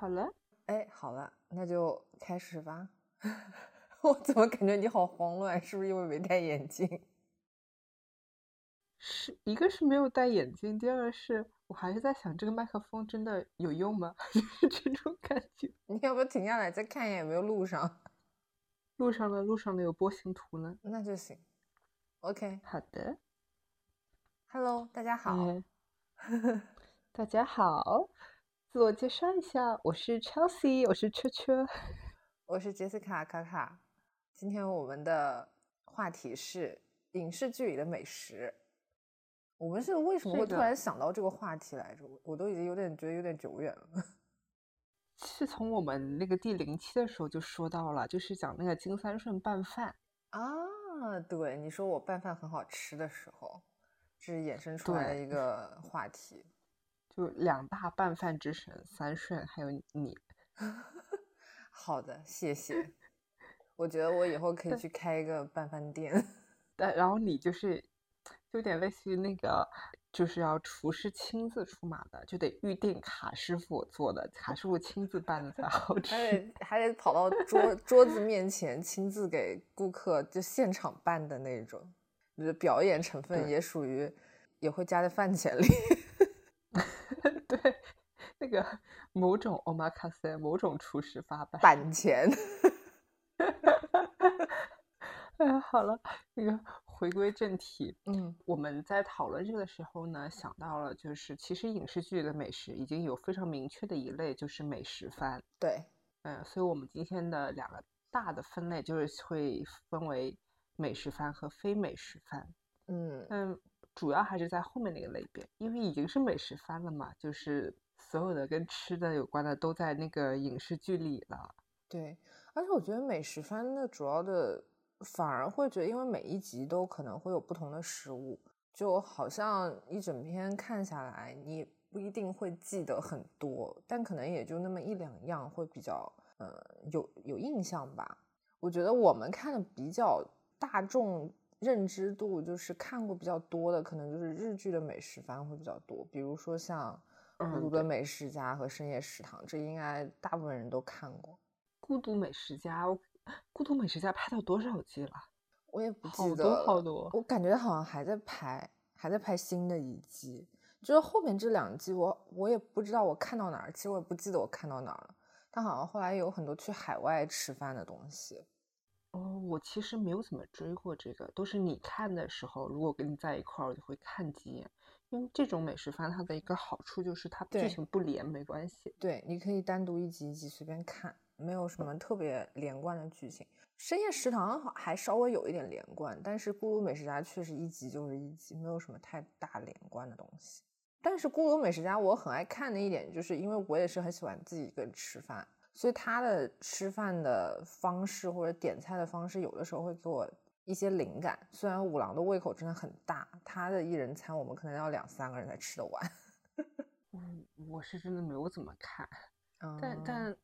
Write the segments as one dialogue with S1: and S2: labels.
S1: 好了，
S2: 哎，好了，那就开始吧。我怎么感觉你好慌乱？是不是因为没戴眼镜？
S1: 是一个是没有戴眼镜，第二个是我还是在想，这个麦克风真的有用吗？就是这种感觉。
S2: 你要不要停下来再看一眼有没有录上？
S1: 录上了，录上了有波形图呢？
S2: 那就行。OK，
S1: 好的。
S2: Hello，大家好。
S1: 哎 大家好，自我介绍一下，我是 Chelsea，我是车车。
S2: 我是杰西卡卡卡。今天我们的话题是影视剧里的美食。我们是为什么会突然想到这个话题来着？我我都已经有点觉得有点久远了。
S1: 是从我们那个第零期的时候就说到了，就是讲那个金三顺拌饭。
S2: 啊，对，你说我拌饭很好吃的时候，这是衍生出来的一个话题。
S1: 就两大拌饭之神三顺，还有你。
S2: 好的，谢谢。我觉得我以后可以去开一个拌饭店。
S1: 但然后你就是，就有点类似于那个，就是要厨师亲自出马的，就得预定卡师傅做的，卡师傅亲自拌的才好
S2: 还
S1: 吃。
S2: 得还得跑到桌桌子面前亲自给顾客就现场拌的那种，就是表演成分也属于也会加在饭钱里。
S1: 对，那个某种 omakase，某种厨师发办。
S2: 板钱。
S1: 哎呀，好了，那个回归正题，
S2: 嗯
S1: 我们在讨论这个的时候呢，想到了就是其实影视剧里的美食已经有非常明确的一类，就是美食番。
S2: 对，
S1: 嗯，所以我们今天的两个大的分类就是会分为美食番和非美食番。
S2: 嗯
S1: 嗯，主要还是在后面那个类别，因为已经是美食番了嘛，就是所有的跟吃的有关的都在那个影视剧里了。
S2: 对，而且我觉得美食番的主要的反而会觉得，因为每一集都可能会有不同的食物，就好像一整篇看下来，你不一定会记得很多，但可能也就那么一两样会比较呃有有印象吧。我觉得我们看的比较大众认知度，就是看过比较多的，可能就是日剧的美食番会比较多，比如说像《
S1: 嗯
S2: 孤独的美食家》和《深夜食堂》，这应该大部分人都看过。
S1: 孤独美食家，我孤独美食家拍到多少季了？
S2: 我也不记得了
S1: 多好多。
S2: 我感觉好像还在拍，还在拍新的一季。就是后面这两季我，我也不知道我看到哪儿，其实我也不记得我看到哪儿了。但好像后来有很多去海外吃饭的东西。
S1: 哦，我其实没有怎么追过这个，都是你看的时候，如果跟你在一块儿，我就会看几眼。因为这种美食番它的一个好处就是它剧情不连，没关系。
S2: 对，你可以单独一集一集随便看，没有什么特别连贯的剧情。深夜食堂好还稍微有一点连贯，但是孤独美食家确实一集就是一集，没有什么太大连贯的东西。但是孤独美食家我很爱看的一点，就是因为我也是很喜欢自己一个人吃饭，所以他的吃饭的方式或者点菜的方式，有的时候会给我一些灵感。虽然五郎的胃口真的很大，他的一人餐我们可能要两三个人才吃得完。
S1: 嗯，我是真的没有怎么看，但
S2: 嗯
S1: 但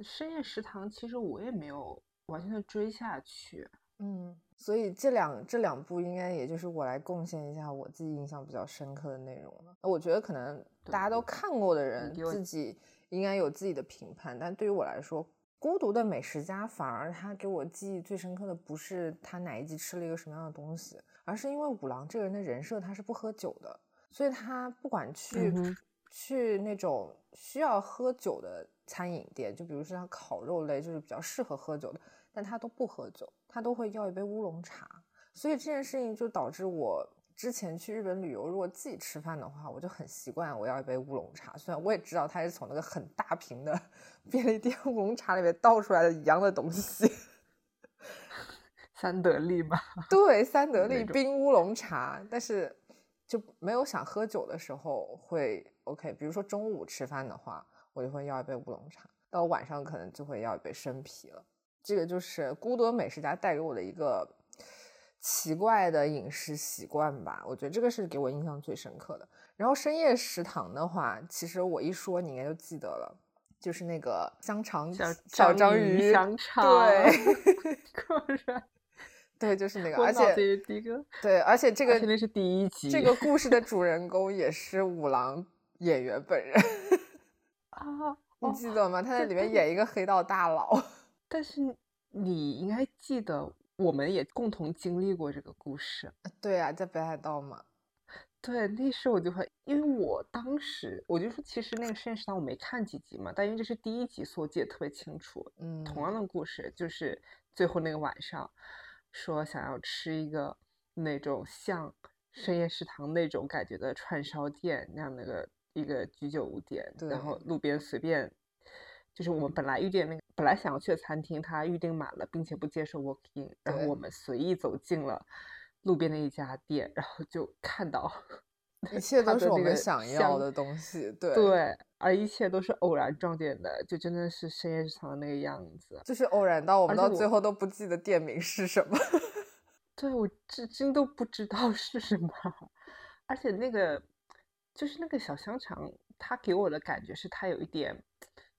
S1: 深夜食堂其实我也没有完全的追下去。
S2: 嗯，所以这两这两部应该也就是我来贡献一下我自己印象比较深刻的内容了。我觉得可能大家都看过的人自己应该有自己的评判，但对于我来说，《孤独的美食家》反而他给我记忆最深刻的不是他哪一集吃了一个什么样的东西，而是因为五郎这个人的人设他是不喝酒的，所以他不管去、
S1: 嗯
S2: 去那种需要喝酒的餐饮店，就比如说像烤肉类，就是比较适合喝酒的，但他都不喝酒，他都会要一杯乌龙茶。所以这件事情就导致我之前去日本旅游，如果自己吃饭的话，我就很习惯我要一杯乌龙茶。虽然我也知道他是从那个很大瓶的便利店乌龙茶里面倒出来的一样的东西。
S1: 三得利吧，
S2: 对，三得利冰乌龙茶，但是就没有想喝酒的时候会 OK。比如说中午吃饭的话，我就会要一杯乌龙茶，到晚上可能就会要一杯生啤了。这个就是孤独美食家带给我的一个奇怪的饮食习惯吧，我觉得这个是给我印象最深刻的。然后深夜食堂的话，其实我一说你应该就记得了，就是那个香肠
S1: 小
S2: 小
S1: 章
S2: 章鱼
S1: 香肠，
S2: 对，
S1: 果然，
S2: 对，就是那个，而且
S1: 第一个，
S2: 对，而且这个
S1: 而且那是第一集，
S2: 这个故事的主人公也是五郎演员本人。
S1: 啊，啊，
S2: 你记得吗？他在里面演一个黑道大佬。
S1: 但是你应该记得，我们也共同经历过这个故事。
S2: 对啊，在北海道嘛。
S1: 对，那时候我就会，因为我当时我就说，其实那个实验食堂我没看几集嘛，但因为这是第一集，所以我记得特别清楚。
S2: 嗯，
S1: 同样的故事，就是最后那个晚上，说想要吃一个那种像深夜食堂那种感觉的串烧店那样的个一个居酒屋店，然后路边随便，就是我们本来预定那个本来想要去的餐厅，它预定满了，并且不接受 walk in，然后我们随意走进了路边的一家店，然后就看到
S2: 一切都是我们想要的东西。对，
S1: 对，而一切都是偶然撞见的，就真的是深夜食堂的那个样子。
S2: 就是偶然到我们到最后都不记得店名是什么。
S1: 对，我至今都不知道是什么，而且那个就是那个小香肠，它给我的感觉是它有一点，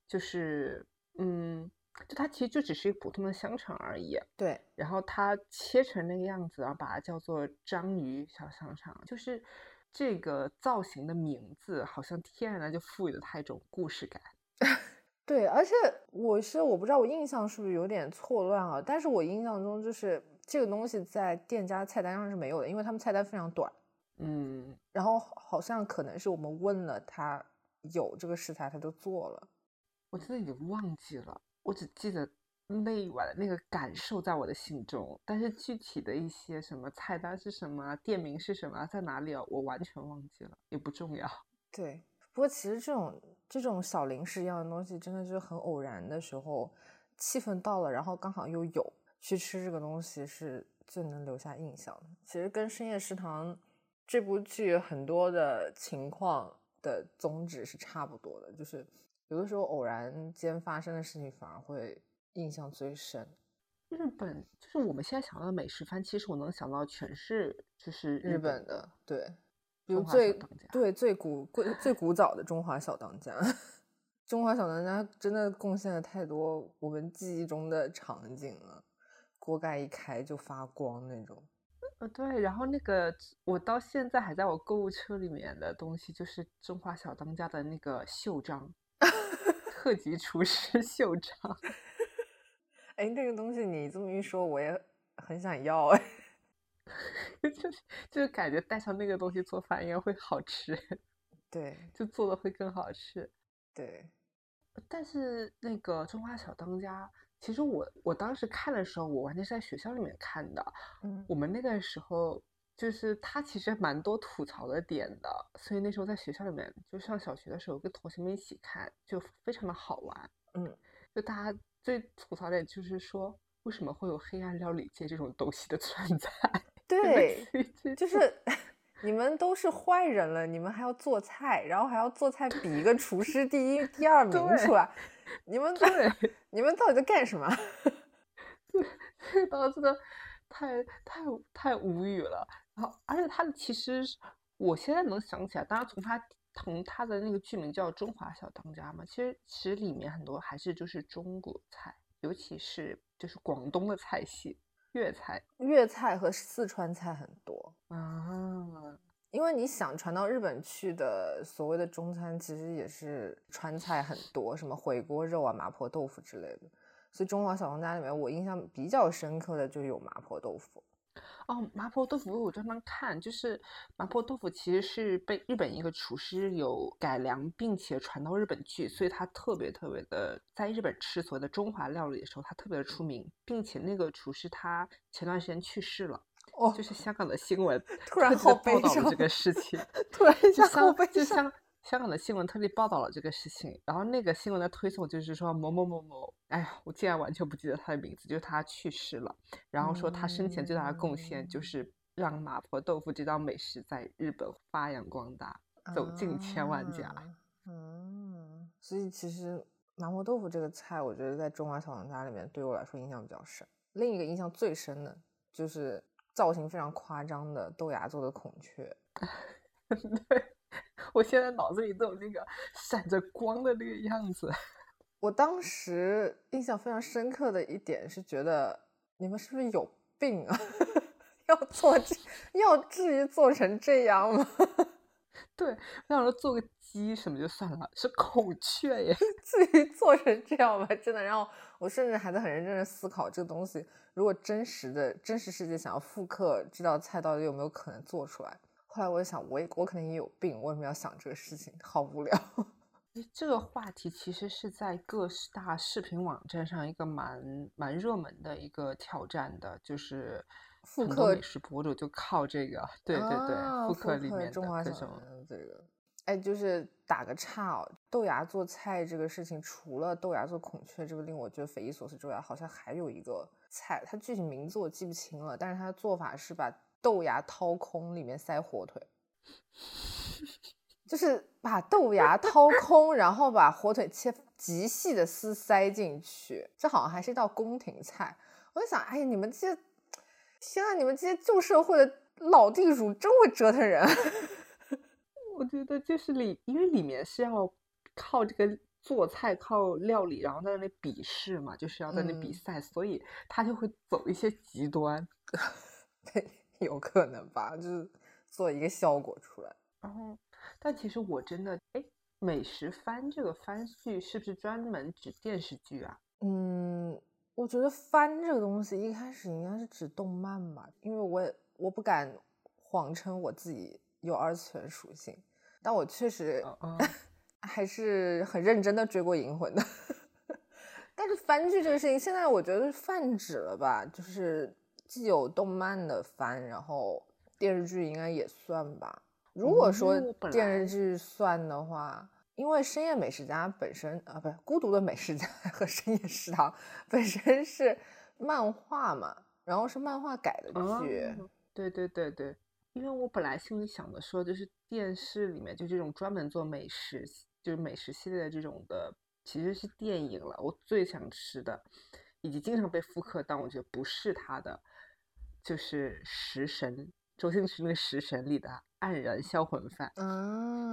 S1: 就是嗯，就它其实就只是一个普通的香肠而已，
S2: 对，
S1: 然后它切成那个样子，然后把它叫做章鱼小香肠，就是这个造型的名字，好像天然的就赋予了它一种故事感。
S2: 对，而且我是我不知道我印象是不是有点错乱啊，但是我印象中就是这个东西在店家菜单上是没有的，因为他们菜单非常短。
S1: 嗯，
S2: 然后好像可能是我们问了他有这个食材，他就做了。
S1: 我真的已经忘记了，我只记得那一晚的那个感受在我的心中，但是具体的一些什么菜单是什么、店名是什么、在哪里啊，我完全忘记了，也不重要。
S2: 对，不过其实这种这种小零食一样的东西，真的就是很偶然的时候，气氛到了，然后刚好又有去吃这个东西，是最能留下印象的。其实跟《深夜食堂》这部剧很多的情况的宗旨是差不多的，就是有的时候偶然间发生的事情反而会印象最深。
S1: 日本就是我们现在想到的美食番，其实我能想到全是就是
S2: 日
S1: 本
S2: 本的，对，比如最对最古最最古早的中华小当家，中华小当家真的贡献了太多我们记忆中的场景了，锅盖一开就发光那种。
S1: 呃，对，然后那个我到现在还在我购物车里面的东西，就是中华小当家的那个袖章，特级厨师袖章。
S2: 哎，那个东西你这么一说，我也很想要哎。
S1: 就是 就是感觉带上那个东西做饭应该会好吃，
S2: 对
S1: 就做的会更好吃。
S2: 对，
S1: 但是那个中华小当家，其实我我当时看的时候，我完全是在学校里面看的。
S2: 嗯
S1: 我们那个时候就是他其实蛮多吐槽的点的，所以那时候在学校里面，就上小学的时候跟同学们一起看，就非常的好玩。
S2: 嗯，
S1: 就大家最吐槽点就是说，为什么会有黑暗料理界这种东西的存在？
S2: 对，就是 你们都是坏人了，你们还要做菜，然后还要做菜比一个厨师第一、第二名
S1: 对
S2: 出来，你们在
S1: 对。
S2: 你们到底在干什么？
S1: 这个刀真的太太太无语了。然后，而且他的其实我现在能想起来，当然从它从他的那个剧名叫《中华小当家》嘛，其实其实里面很多还是就是中国菜，尤其是就是广东的菜系，粤菜
S2: 粤菜和四川菜很多，
S1: 啊。
S2: 因为你想传到日本去的所谓的中餐，其实也是川菜很多，什么回锅肉啊、麻婆豆腐之类的。所以中华小当家里面，我印象比较深刻的就有麻婆豆腐。
S1: 哦，麻婆豆腐我专门看，就是麻婆豆腐其实是被日本一个厨师有改良，并且传到日本去，所以它特别特别的在日本吃所谓的中华料理的时候，它特别的出名，并且那个厨师他前段时间去世了，
S2: 哦
S1: 就是香港的新闻
S2: 突然
S1: 报道了这个事情，
S2: 突然一下好
S1: 香
S2: 悲伤。
S1: 香港的新闻特地报道了这个事情，然后那个新闻的推送就是说某某某某，哎呀，我竟然完全不记得他的名字，就是他去世了，然后说他生前最大的贡献就
S2: 嗯
S1: 是让麻婆豆腐这道美食在日本发扬光大，走进千万家。
S2: 啊嗯，所以其实麻婆豆腐这个菜，我觉得在中华小当家里面对我来说印象比较深。另一个印象最深的就是造型非常夸张的豆芽做的孔雀。
S1: 对，我现在脑子里都有那个闪着光的那个样子。
S2: 我当时印象非常深刻的一点是觉得你们是不是有病啊？要做这要至于做成这样吗？
S1: 对，我想说做个鸡什么就算了，是孔雀耶，
S2: 至于做成这样吗？真的然后，我甚至还在很认真的思考这个东西，如果真实的真实世界想要复刻这道菜，到底有没有可能做出来？后来我就想，我也我可能也有病，为什么要想这个事情？好无聊。
S1: 这个话题其实是在各大视频网站上一个蛮蛮热门的一个挑战的，就是
S2: 复刻
S1: 美食博主就靠这个，对对对，
S2: 复
S1: 刻里面
S2: 中华
S1: 各种
S2: 这个。哎，就是打个岔哦，豆芽做菜这个事情，除了豆芽做孔雀这个令我觉得匪夷所思之外，好像还有一个菜，它具体名字我记不清了，但是它的做法是把豆芽掏空，里面塞火腿。就是把豆芽掏空，然后把火腿切极细的丝塞进去，这好像还是一道宫廷菜。我就想，哎呀，你们这些，天啊，你们这些旧社会的老地主真会折腾人。
S1: 我觉得就是里，因为里面是要靠这个做菜、靠料理，然后在那里比试嘛，就是要在那比赛，所以他就会走一些极端。
S2: 对，有可能吧，就是做一个效果出来，
S1: 然后。但其实我真的哎，美食番这个番剧是不是专门指电视剧啊？
S2: 嗯，我觉得番这个东西一开始应该是指动漫吧，因为我也我不敢谎称我自己有二次元属性，但我确实 还是很认真的追过《银魂》的。但是番剧这个事情，现在我觉得泛指了吧，就是既有动漫的番，然后电视剧应该也算吧。如果说电视剧算的话，因为《深夜美食家》本身啊，不是《孤独的美食家》和《深夜食堂》本身是漫画嘛，然后是漫画改的剧。
S1: 对对对对，因为我本来心里想的说，就是电视里面就这种专门做美食，就是美食系列的这种的，其实是电影了。我最想吃的，以及经常被复刻，但我觉得不是它的，就是《食神》，周星驰那个《食神》里的。黯然销魂饭，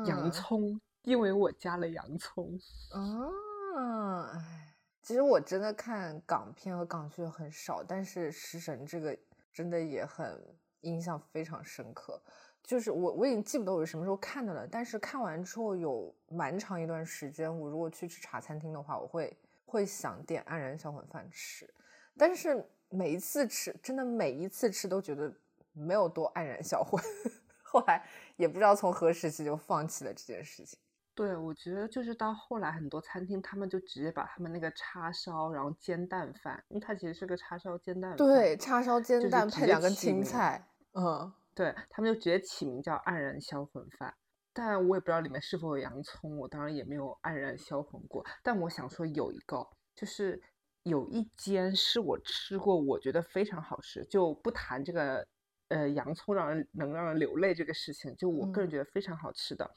S1: 洋葱，因为我加了洋葱。
S2: 啊，哎，其实我真的看港片和港剧很少，但是《食神》这个真的也很印象非常深刻。就是我我已经记不得我是什么时候看的了，但是看完之后有蛮长一段时间，我如果去吃茶餐厅的话，我会会想点黯然销魂饭吃。但是每一次吃，真的每一次吃都觉得没有多黯然销魂。后来也不知道从何时起就放弃了这件事情。
S1: 对，我觉得就是到后来很多餐厅他们就直接把他们那个叉烧，然后煎蛋饭，因为它其实是个叉烧煎蛋。
S2: 对，叉烧煎蛋配两个青菜。嗯，
S1: 对他们就直接起名叫黯然销魂饭。但我也不知道里面是否有洋葱，我当然也没有黯然销魂过。但我想说有一个，就是有一间是我吃过，我觉得非常好吃，就不谈这个。呃，洋葱让人能让人流泪这个事情，就我个人觉得非常好吃的。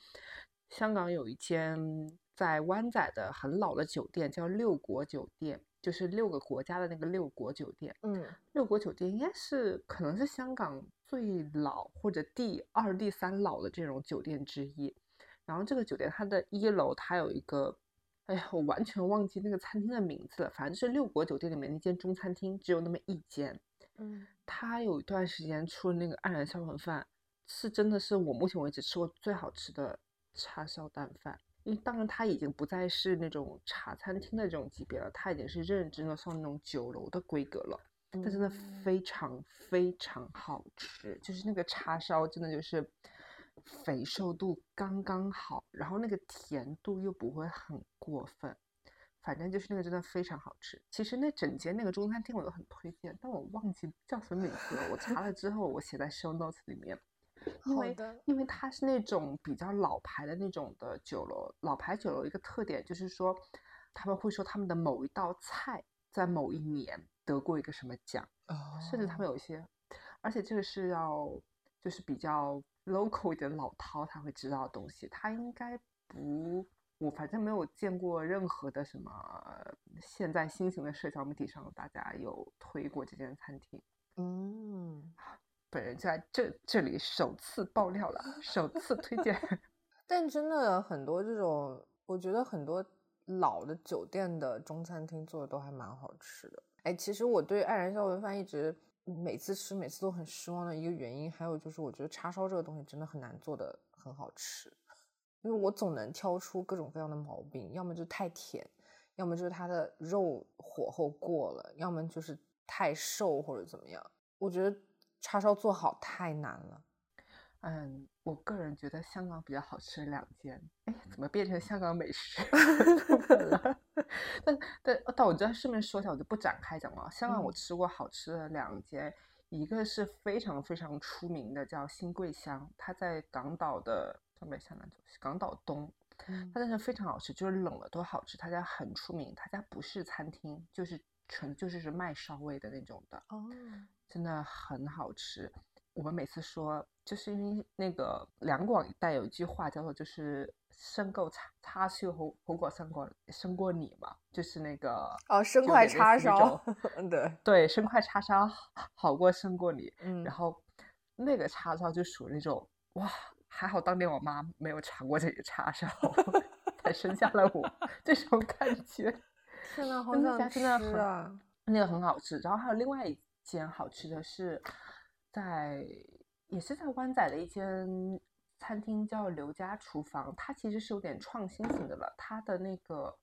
S1: 香港有一间在湾仔的很老的酒店，叫六国酒店，就是六个国家的那个六国酒店。
S2: 嗯，
S1: 六国酒店应该是可能是香港最老或者第二、第三老的这种酒店之一。然后这个酒店它的一楼它有一个，哎呀，我完全忘记那个餐厅的名字了，反正是六国酒店里面那间中餐厅，只有那么一间。
S2: 嗯。
S1: 他有一段时间出了那个黯然销魂饭，是真的是我目前为止吃过最好吃的叉烧蛋饭。因为当然他已经不再是那种茶餐厅的这种级别了，他已经是认真的上那种酒楼的规格了。但真的非常非常好吃，就是那个叉烧真的就是肥瘦度刚刚好，然后那个甜度又不会很过分。反正就是那个真的非常好吃。其实那整间那个中餐厅我都很推荐，但我忘记叫什么名字了。我查了之后，我写在 show notes 里面。因为因为它是那种比较老牌的那种的酒楼，老牌酒楼一个特点就是说，他们会说他们的某一道菜在某一年得过一个什么奖，甚至他们有一些，而且这个是要就是比较 local 一点老饕他会知道的东西，他应该不。我反正没有见过任何的什么现在新型的社交媒体上大家有推过这间餐厅。
S2: 嗯，
S1: 本人在这这里首次爆料了，首次推荐。
S2: 但真的很多这种，我觉得很多老的酒店的中餐厅做的都还蛮好吃的。哎，其实我对黯然销魂饭一直每次吃每次都很失望的一个原因，还有就是我觉得叉烧这个东西真的很难做的。很好吃，因为我总能挑出各种各样的毛病，要么就太甜，要么就是它的肉火候过了，要么就是太瘦或者怎么样。我觉得叉烧做好太难了。
S1: 嗯，我个人觉得香港比较好吃的两间，哎，怎么变成香港美食 了？但但但我就顺便说一下，我就不展开讲了。香港我吃过好吃的两间，一个是非常非常出名的，叫新桂香，它在港岛的上北下南左西，港岛东，它真的非常好吃，就是冷了都好吃。他家很出名，他家不是餐厅，就是纯就是是卖烧味的那种的，
S2: 哦，
S1: 真的很好吃。我们每次说，就是因为那个两广一带有一句话叫做“就是生够叉叉烧红红果生过生过你”嘛，就是那个
S2: 哦生块叉烧，对
S1: 对，生块叉烧好过生过你。
S2: 嗯，
S1: 然后那个叉烧就属于那种哇，还好当年我妈没有尝过这个叉烧，才生下了我这种感觉。
S2: 天呐，好
S1: 想
S2: 吃啊！
S1: 那个很好吃。然后还有另外一间好吃的是。在也是在湾仔的一间餐厅叫刘家厨房，它其实是有点创新型的了。它的那个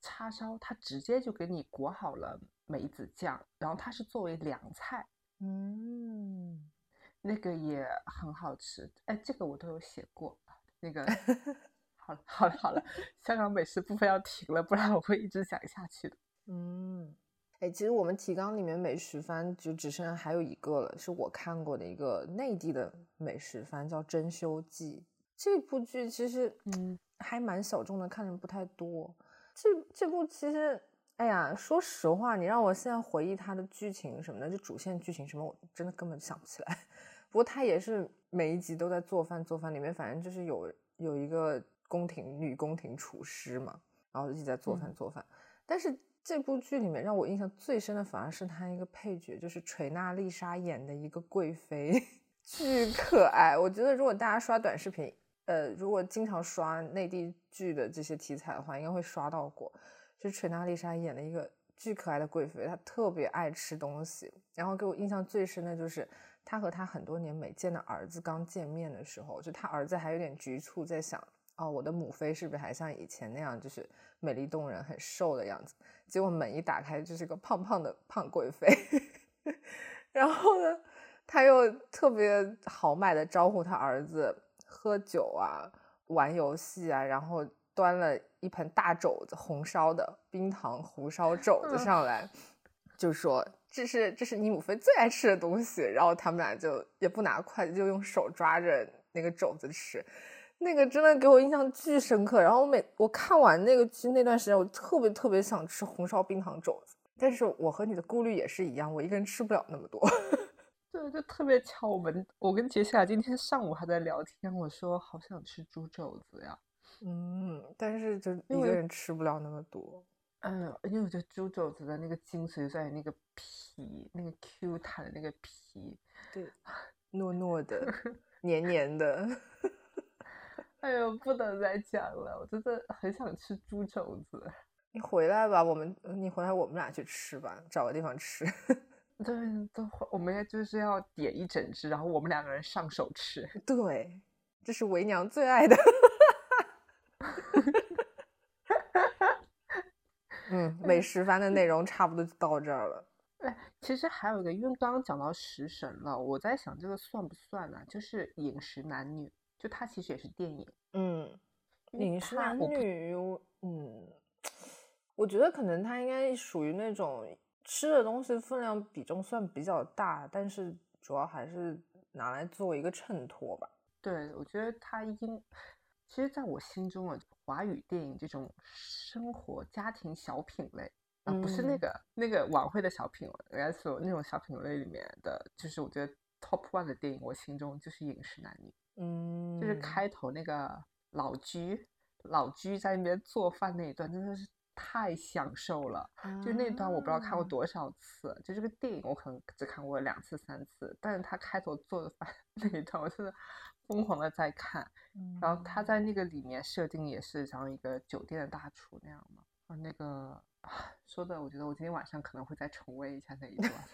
S1: 叉烧，它直接就给你裹好了梅子酱，然后它是作为凉菜，
S2: 嗯，
S1: 那个也很好吃。哎，这个我都有写过。那个 好了好了好了，香港美食部分要停了，不然我会一直讲下去的。
S2: 嗯。哎，其实我们提纲里面美食番就只剩还有一个了，是我看过的一个内地的美食番，叫《珍馐记》。这部剧其实嗯还蛮小众的，看的人不太多。这这部其实，哎呀，说实话，你让我现在回忆它的剧情什么的，就主线剧情什么，我真的根本想不起来。不过它也是每一集都在做饭，做饭里面反正就是有有一个宫廷女宫廷厨师嘛，然后一直在做饭做饭，但是。这部剧里面让我印象最深的反而是她一个配角，就是锤娜丽莎演的一个贵妃，巨可爱。我觉得如果大家刷短视频，呃，如果经常刷内地剧的这些题材的话，应该会刷到过。就是锤娜丽莎演的一个巨可爱的贵妃，她特别爱吃东西。然后给我印象最深的就是她和她很多年没见的儿子刚见面的时候，就她儿子还有点局促，在想。哦，我的母妃是不是还像以前那样，就是美丽动人、很瘦的样子？结果门一打开，就是个胖胖的胖贵妃。然后呢，他又特别豪迈的招呼他儿子喝酒啊、玩游戏啊，然后端了一盆大肘子红烧的冰糖红烧肘子上来，就说这是这是你母妃最爱吃的东西。然后他们俩就也不拿筷子，就用手抓着那个肘子吃。那个真的给我印象巨深刻，然后我每我看完那个剧那段时间，我特别特别想吃红烧冰糖肘子，但是我和你的顾虑也是一样，我一个人吃不了那么多。
S1: 对，就特别巧，我们我跟杰西卡今天上午还在聊天，我说好想吃猪肘子呀，
S2: 嗯，但是就一个人吃不了那么多。
S1: 嗯，因为我觉得猪肘子的那个精髓在于那个皮，那个 Q 弹的那个皮，
S2: 对，糯糯的，黏黏的。
S1: 哎呦，不能再讲了，我真的很想吃猪肘子。
S2: 你回来吧，我们你回来，我们俩去吃吧，找个地方吃。
S1: 对，都我们也就是要点一整只，然后我们两个人上手吃。
S2: 对，这是为娘最爱的。嗯，美食番的内容差不多就到这儿了。
S1: 哎，其实还有一个，因为刚刚讲到食神了，我在想这个算不算呢？就是饮食男女。就它其实也是电影，
S2: 嗯，饮食男女，嗯，我觉得可能它应该属于那种吃的东西分量比重算比较大，但是主要还是拿来做一个衬托吧。
S1: 对，我觉得它应，其实在我心中啊，华语电影这种生活家庭小品类啊，不是那个那个晚会的小品，应该是那种小品类里面的，就是我觉得 top one 的电影，我心中就是饮食男女。
S2: 嗯，
S1: 就是开头那个老居，老居在那边做饭那一段，真的是太享受了。就那段我不知道看过多少次，就这个电影我可能只看过两次三次，但是他开头做的饭 那一段，我真的疯狂的在看。然后他在那个里面设定也是像一个酒店的大厨那样嘛。啊，那个 说的，我觉得我今天晚上可能会再重温一下那一段。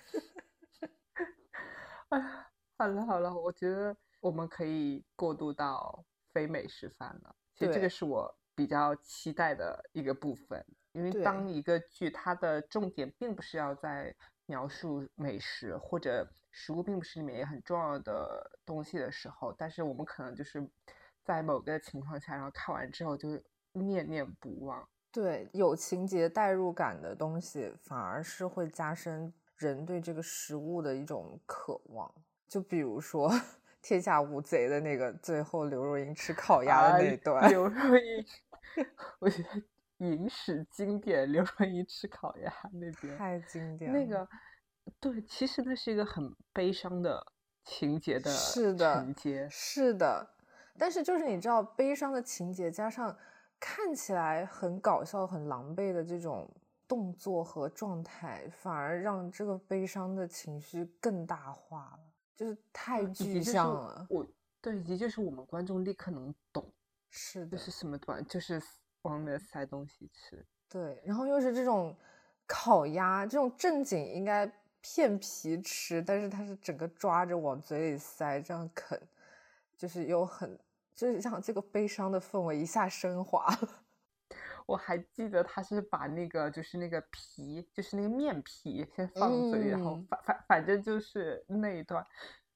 S1: 哎呀，好了好了，我觉得。我们可以过渡到非美食番了。其实这个是我比较期待的一个部分，因为当一个剧它的重点并不是要在描述美食或者食物并不是里面也很重要的东西的时候，但是我们可能就是在某个情况下，然后看完之后就念念不忘。
S2: 对，有情节代入感的东西，反而是会加深人对这个食物的一种渴望。就比如说《天下无贼》的那个最后刘若英吃烤鸭的那一段，
S1: 刘若英，我觉得影史经典，刘若英吃烤鸭那边
S2: 太经典。
S1: 那个，对，其实那是一个很悲伤的情节的，
S2: 是的，
S1: 情节
S2: 是的。但是就是你知道，悲伤的情节加上。看起来很搞笑、很狼狈的这种动作和状态，反而让这个悲伤的情绪更大化了，就是太具象了。
S1: 我对，以及就是我们观众立刻能懂，
S2: 是
S1: 的，就是什么短，就是往里面塞东西吃。
S2: 对，然后又是这种烤鸭，这种正经应该片皮吃，但是它是整个抓着往嘴里塞，这样啃，就是又很。就是让这个悲伤的氛围一下升华了。
S1: 我还记得他是把那个就是那个皮，就是那个面皮先放嘴，然后反反反正就是那一段。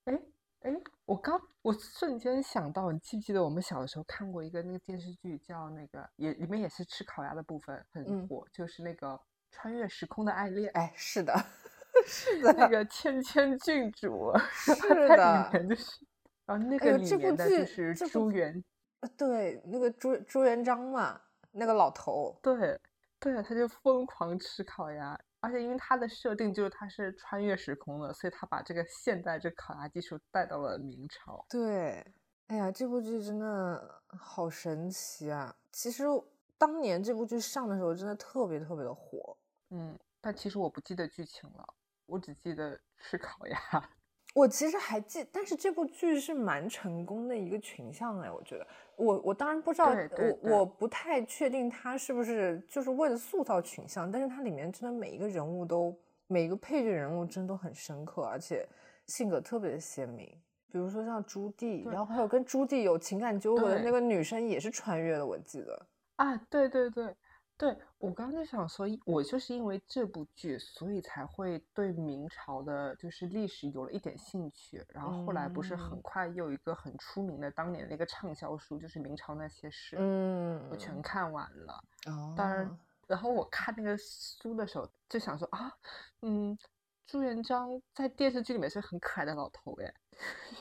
S1: 哎哎，我刚我瞬间想到，你记不记得我们小的时候看过一个那个电视剧，叫那个也里面也是吃烤鸭的部分很火，就是那个穿越时空的爱恋。
S2: 哎，是的，是的，
S1: 那个千千郡主
S2: 是 的，
S1: 里面就是。啊，那个
S2: 里面的
S1: 就是朱元，
S2: 对，那个朱朱元璋嘛，那个老头，
S1: 对，对，他就疯狂吃烤鸭，而且因为他的设定就是他是穿越时空的，所以他把这个现代这烤鸭技术带到了明朝。
S2: 对，哎呀，这部剧真的好神奇啊！其实当年这部剧上的时候，真的特别特别的火。
S1: 嗯，但其实我不记得剧情了，我只记得吃烤鸭。
S2: 我其实还记，但是这部剧是蛮成功的一个群像哎，我觉得，我我当然不知道，我我不太确定他是不是就是为了塑造群像，但是它里面真的每一个人物都，每一个配角人物真的都很深刻，而且性格特别的鲜明。比如说像朱棣，然后还有跟朱棣有情感纠葛的那个女生也是穿越的，我记得。
S1: 啊，对对对。对我刚刚就想说，我就是因为这部剧，所以才会对明朝的，就是历史有了一点兴趣。然后后来不是很快又有一个很出名的当年那个畅销书，就是《明朝那些事》，
S2: 嗯，
S1: 我全看完了。哦，当然，然后我看那个书的时候，就想说啊，嗯，朱元璋在电视剧里面是很可爱的老头哎，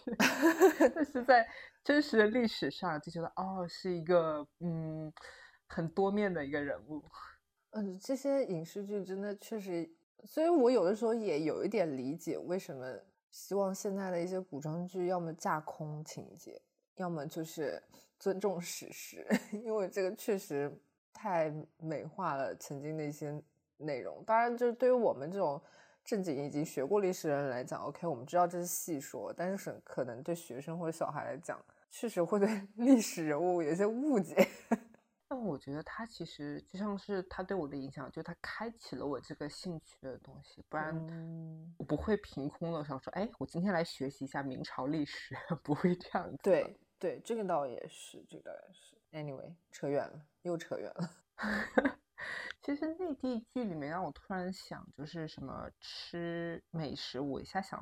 S1: 但是在真实的历史上就觉得哦，是一个嗯。很多面的一个人物，
S2: 嗯，这些影视剧真的确实，所以我有的时候也有一点理解为什么希望现在的一些古装剧要么架空情节，要么就是 尊重史实，因为这个确实太美化了曾经的一些内容。当然，就是对于我们这种正经已经学过历史的人来讲，OK，我们知道这是戏说，但是可能对学生或者小孩来讲，确实会对 历史人物有些误解。
S1: 但我觉得他其实就像是他对我的影响，就他开启了我这个兴趣的东西，不然我不会凭空的想说，哎，我今天来学习一下明朝历史，不会这样子。
S2: 对对，这个倒也是，这个倒也是。Anyway，扯远了，又扯远了。
S1: 其实内地剧里面让我突然想，就是什么吃美食，我一下想，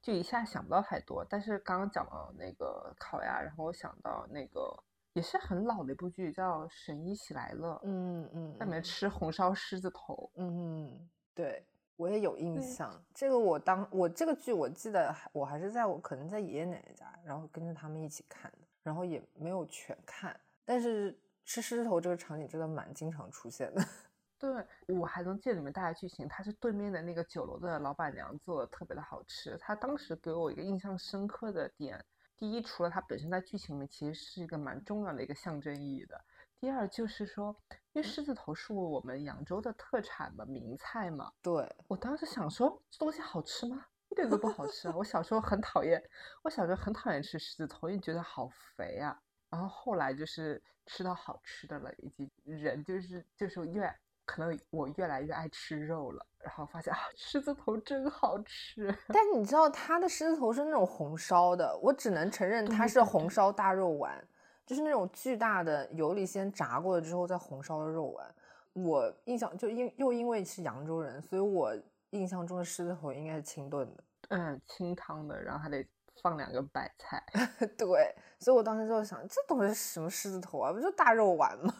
S1: 就一下想不到太多。但是刚刚讲到那个烤鸭，然后我想到那个。也是很老的一部剧，叫《神医喜来乐》。
S2: 嗯嗯，
S1: 在里面吃红烧狮子头。
S2: 嗯，对我也有印象。这个我当我这个剧，我记得我还是在我可能在爷爷奶奶家，然后跟着他们一起看的，然后也没有全看。但是吃狮子头这个场景真的蛮经常出现的。
S1: 对我还能记得里面大概剧情，他是对面的那个酒楼的老板娘做的特别的好吃。他当时给我一个印象深刻的点。第一，除了它本身在剧情里面其实是一个蛮重要的一个象征意义的。第二，就是说，因为狮子头是我们扬州的特产嘛，名菜嘛。
S2: 对
S1: 我当时想说，这东西好吃吗？一点都不好吃啊！我小时候很讨厌，我小时候很讨厌吃狮子头，因为觉得好肥啊。然后后来就是吃到好吃的了，以及人就是就是越。可能我越来越爱吃肉了，然后发现啊，狮子头真好吃。
S2: 但你知道，它的狮子头是那种红烧的，我只能承认它是红烧大肉丸。就是那种巨大的油里先炸过了之后再红烧的肉丸。我印象就因又因为是扬州人，所以我印象中的狮子头应该是清炖的。
S1: 嗯，清汤的，然后还得放两个白菜。
S2: 对，所以我当时就想，这东西是什么狮子头啊？不就大肉丸吗？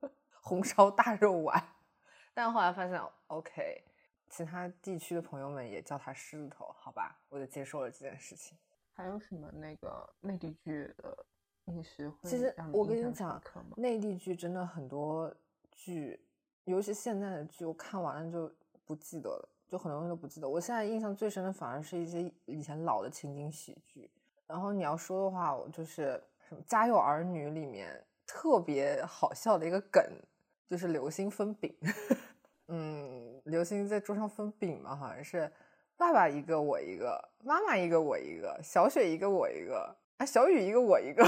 S2: 红烧大肉丸。但后来发现，OK，其他地区的朋友们也叫他狮子头，好吧，我就接受了这件事情。
S1: 还有什么那个内地剧的饮食会
S2: 其实我跟你讲，内地剧真的很多剧，尤其现在的剧，我看完了就不记得了，就很多东西都不记得。我现在印象最深的反而是一些以前老的情景喜剧。然后你要说的话，我就是什么《家有儿女》里面特别好笑的一个梗，就是流星分饼。嗯，流星在桌上分饼嘛，好像是爸爸一个我一个，妈妈一个我一个，小雪一个我一个，啊，小雨一个我一个，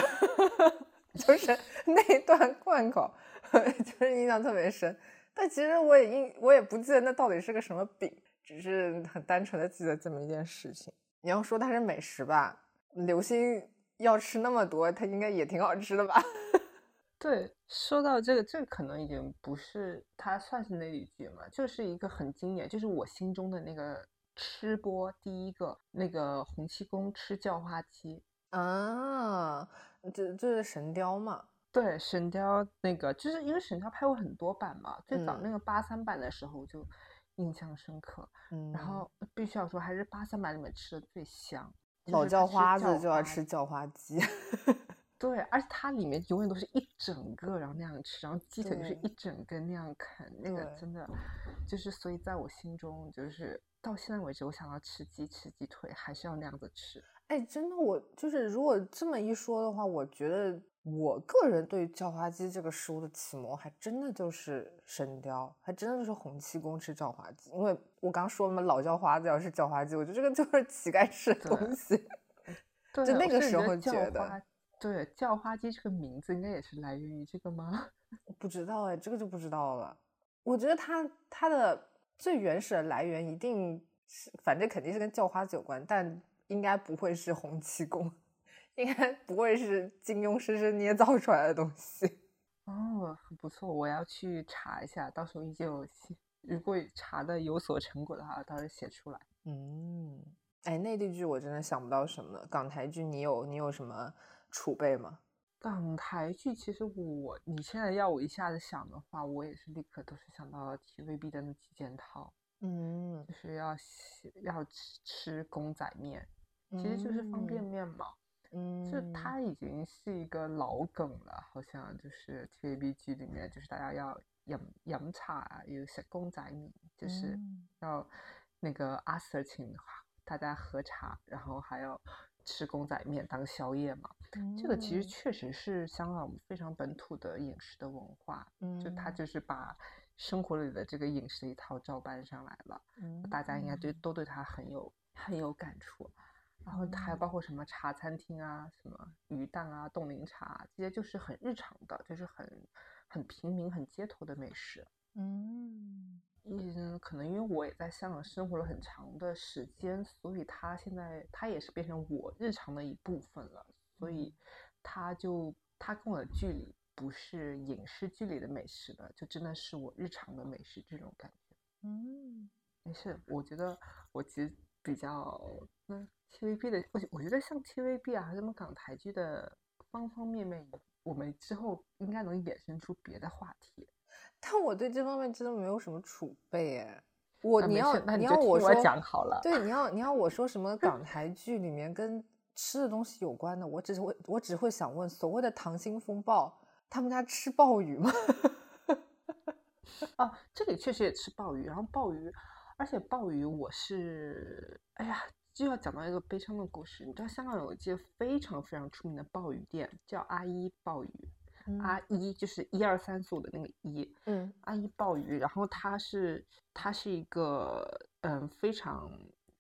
S2: 就是那段贯口，就是印象特别深。但其实我也印我也不记得那到底是个什么饼，只是很单纯的记得这么一件事情。你要说它是美食吧，流星要吃那么多，它应该也挺好吃的吧？
S1: 对，说到这个，这个可能已经不是它算是那一句嘛，就是一个很经典，就是我心中的那个吃播第一个那个洪七公吃叫花鸡，
S2: 啊，这这是神雕嘛？
S1: 对，神雕那个，就是因为神雕拍过很多版嘛，最早
S2: 嗯
S1: 那个八三版的时候就印象深刻，
S2: 嗯，
S1: 然后必须要说还是八三版里面吃的最香，
S2: 老叫花子就要吃叫花鸡。
S1: 对，而且它里面永远都是一整个，然后那样吃，然后鸡腿就是一整根那样啃，那个真的就是，所以在我心中，就是到现在为止，我想要吃鸡吃鸡腿，还是要那样子吃。
S2: 哎，真的，我就是如果这么一说的话，我觉得我个人对叫花鸡这个食物的启蒙，还真的就是神雕，还真的就是洪七公吃叫花鸡。因为我刚说了嘛，老叫花子要吃叫花鸡，我觉得这个就是乞丐吃的东西。
S1: 对，
S2: 就那个时候
S1: 觉
S2: 得
S1: 花，对，叫花鸡这个名字应该也是来源于这个吗？
S2: 不知道哎，这个就不知道了。我觉得它它的最原始的来源一定是，反正肯定是跟叫花子有关，但应该不会是洪七公，应该不会是金庸生生捏造出来的东西。
S1: 哦，很不错，我要去查一下，到时候依旧写 如果查的有所成果的话，到时候写出来。
S2: 嗯，哎，内地剧我真的想不到什么了。港台剧你有你有什么储备吗？
S1: 港台剧其实我，你现在要我一下子想的话，我也是立刻都是想到 TVB 的那几件套，
S2: 嗯
S1: 就是要写要吃吃公仔面，其实就是方便面嘛。
S2: 嗯，
S1: 就它已经是一个老梗了，好像就是 TVB 剧里面，就是大家要饮饮茶啊，有食公仔面，就是
S2: 嗯
S1: 要那个阿 Sir 请大家喝茶，然后还要吃公仔面当宵夜嘛。这个其实
S2: 嗯
S1: 确实是香港非常本土的饮食的文化，就它
S2: 嗯
S1: 就是把生活里的这个饮食一套照搬上来了，大家应该对
S2: 嗯
S1: 都对它很有很有感触。然后还
S2: 嗯
S1: 包括什么茶餐厅啊，什么鱼蛋啊、冻柠茶啊这些就是很日常的，就是很很平民、很街头的美食。
S2: 嗯
S1: 嗯，可能因为我也在香港生活了很长的时间，所以它现在它也是变成我日常的一部分了，所以它就它跟我的距离不是影视剧里的美食了，就真的是我日常的美食这种感觉。
S2: 嗯
S1: 没事，我觉得我其实比较嗯 TVB 的，我我觉得像 TVB 啊，什么港台剧的方方面面，我们之后应该能衍生出别的话题。
S2: 但我对这方面真的没有什么储备哎。我你要你要我说
S1: 听我讲好了。
S2: 对，你要你要我说什么 港台剧里面跟吃的东西有关的，我只是会我只会想问，所谓的溏心风暴，他们家吃鲍鱼吗？
S1: 啊，这里确实也吃鲍鱼，然后鲍鱼，而且鲍鱼我是，哎呀，就要讲到一个悲伤的故事。你知道香港有一间非常非常出名的鲍鱼店，叫阿一鲍鱼，阿一就是一二三四五的那个一，
S2: 嗯。
S1: 阿一鲍鱼，然后它是它是一个嗯非常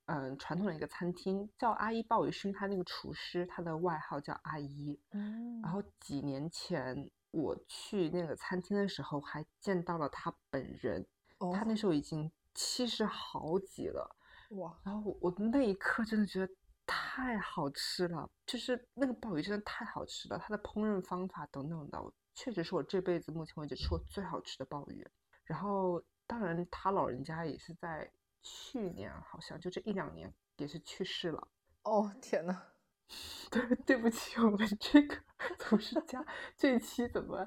S1: 嗯传统的一个餐厅，叫阿一鲍鱼，是因为他那个厨师他的外号叫阿一。
S2: 嗯
S1: 然后几年前我去那个餐厅的时候，还见到了他本人，他
S2: 哦。
S1: 那时候已经七十好几了。
S2: 哇，
S1: 然后我我那一刻真的觉得太好吃了，就是那个鲍鱼真的太好吃了，它的烹饪方法等等的，确实是我这辈子目前为止吃过最好吃的鲍鱼。然后，当然他老人家也是在去年，好像就这一两年也是去世了。
S2: 哦天呐，
S1: 对对不起，我们这个同事家这一期怎么，